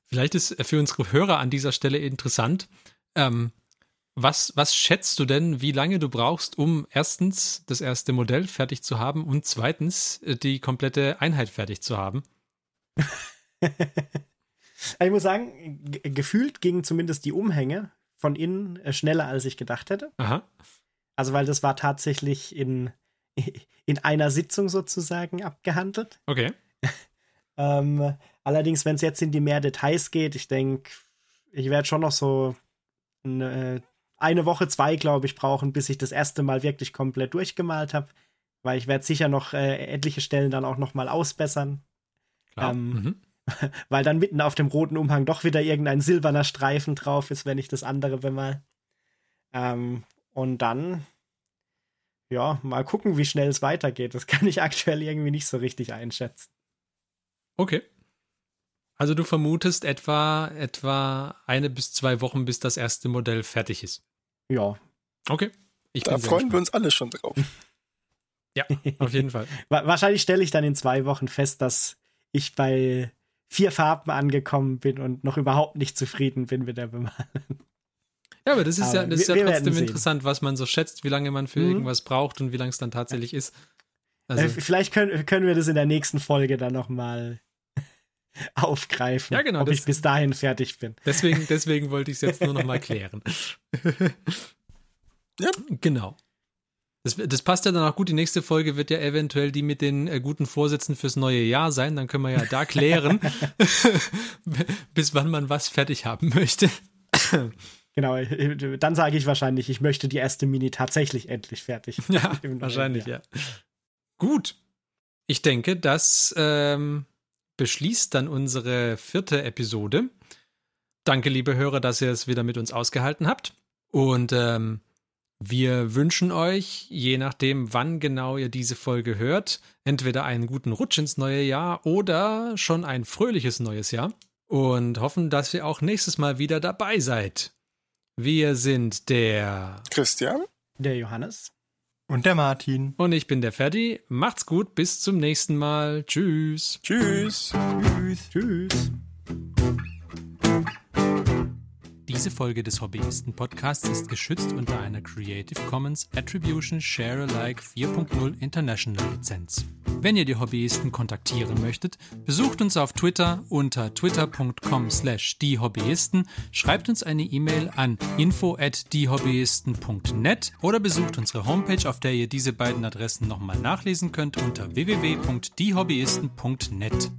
Vielleicht ist für unsere Hörer an dieser Stelle interessant. Ähm, was, was schätzt du denn, wie lange du brauchst, um erstens das erste Modell fertig zu haben und zweitens äh, die komplette Einheit fertig zu haben? <laughs> ich muss sagen, gefühlt gingen zumindest die Umhänge von innen äh, schneller, als ich gedacht hätte. Aha. Also, weil das war tatsächlich in, <laughs> in einer Sitzung sozusagen abgehandelt. Okay. <laughs> ähm, allerdings, wenn es jetzt in die mehr Details geht, ich denke, ich werde schon noch so eine, eine Woche, zwei, glaube ich, brauchen, bis ich das erste Mal wirklich komplett durchgemalt habe. Weil ich werde sicher noch äh, etliche Stellen dann auch noch mal ausbessern. Klar. Ähm, mhm. <laughs> Weil dann mitten auf dem roten Umhang doch wieder irgendein silberner Streifen drauf ist, wenn ich das andere bemal. Ähm, und dann, ja, mal gucken, wie schnell es weitergeht. Das <laughs> kann ich aktuell irgendwie nicht so richtig einschätzen. Okay. Also du vermutest etwa, etwa eine bis zwei Wochen, bis das erste Modell fertig ist. Ja. Okay. Ich da freuen wir uns alle schon drauf. <laughs> ja, auf jeden Fall. Wahrscheinlich stelle ich dann in zwei Wochen fest, dass ich bei vier Farben angekommen bin und noch überhaupt nicht zufrieden bin mit der Bemalung. Ja, aber das ist aber ja, das wir, ist ja trotzdem interessant, was man so schätzt, wie lange man für mhm. irgendwas braucht und wie lange es dann tatsächlich ist. Also, äh, Vielleicht können, können wir das in der nächsten Folge dann noch mal <laughs> aufgreifen, ja, genau, ob ich bis dahin fertig bin. Deswegen, deswegen wollte ich es jetzt nur noch mal <laughs> klären. <laughs> ja. Genau. Das, das, passt ja dann auch gut. Die nächste Folge wird ja eventuell die mit den äh, guten Vorsätzen fürs neue Jahr sein. Dann können wir ja da klären, <laughs> <laughs> bis wann man was fertig haben möchte. Genau, dann sage ich wahrscheinlich, ich möchte die erste Mini tatsächlich endlich fertig. <laughs> Ja, wahrscheinlich, Jahr. ja. Gut. Ich denke, das ähm, beschließt dann unsere vierte Episode. Danke, liebe Hörer, dass ihr es wieder mit uns ausgehalten habt. Und ähm, wir wünschen euch, je nachdem, wann genau ihr diese Folge hört, entweder einen guten Rutsch ins neue Jahr oder schon ein fröhliches neues Jahr. Und hoffen, dass ihr auch nächstes Mal wieder dabei seid. Wir sind der Christian, der Johannes und der Martin. Und ich bin der Ferdi. Macht's gut, bis zum nächsten Mal. Tschüss. Tschüss. Tschüss. Tschüss. Diese Folge des Hobbyisten-Podcasts ist geschützt unter einer Creative Commons Attribution Share Alike 4.0 International Lizenz. Wenn ihr die Hobbyisten kontaktieren möchtet, besucht uns auf Twitter unter twitter.com slash diehobbyisten, schreibt uns eine E-Mail an info at diehobbyisten.net oder besucht unsere Homepage, auf der ihr diese beiden Adressen nochmal nachlesen könnt unter www.diehobbyisten.net.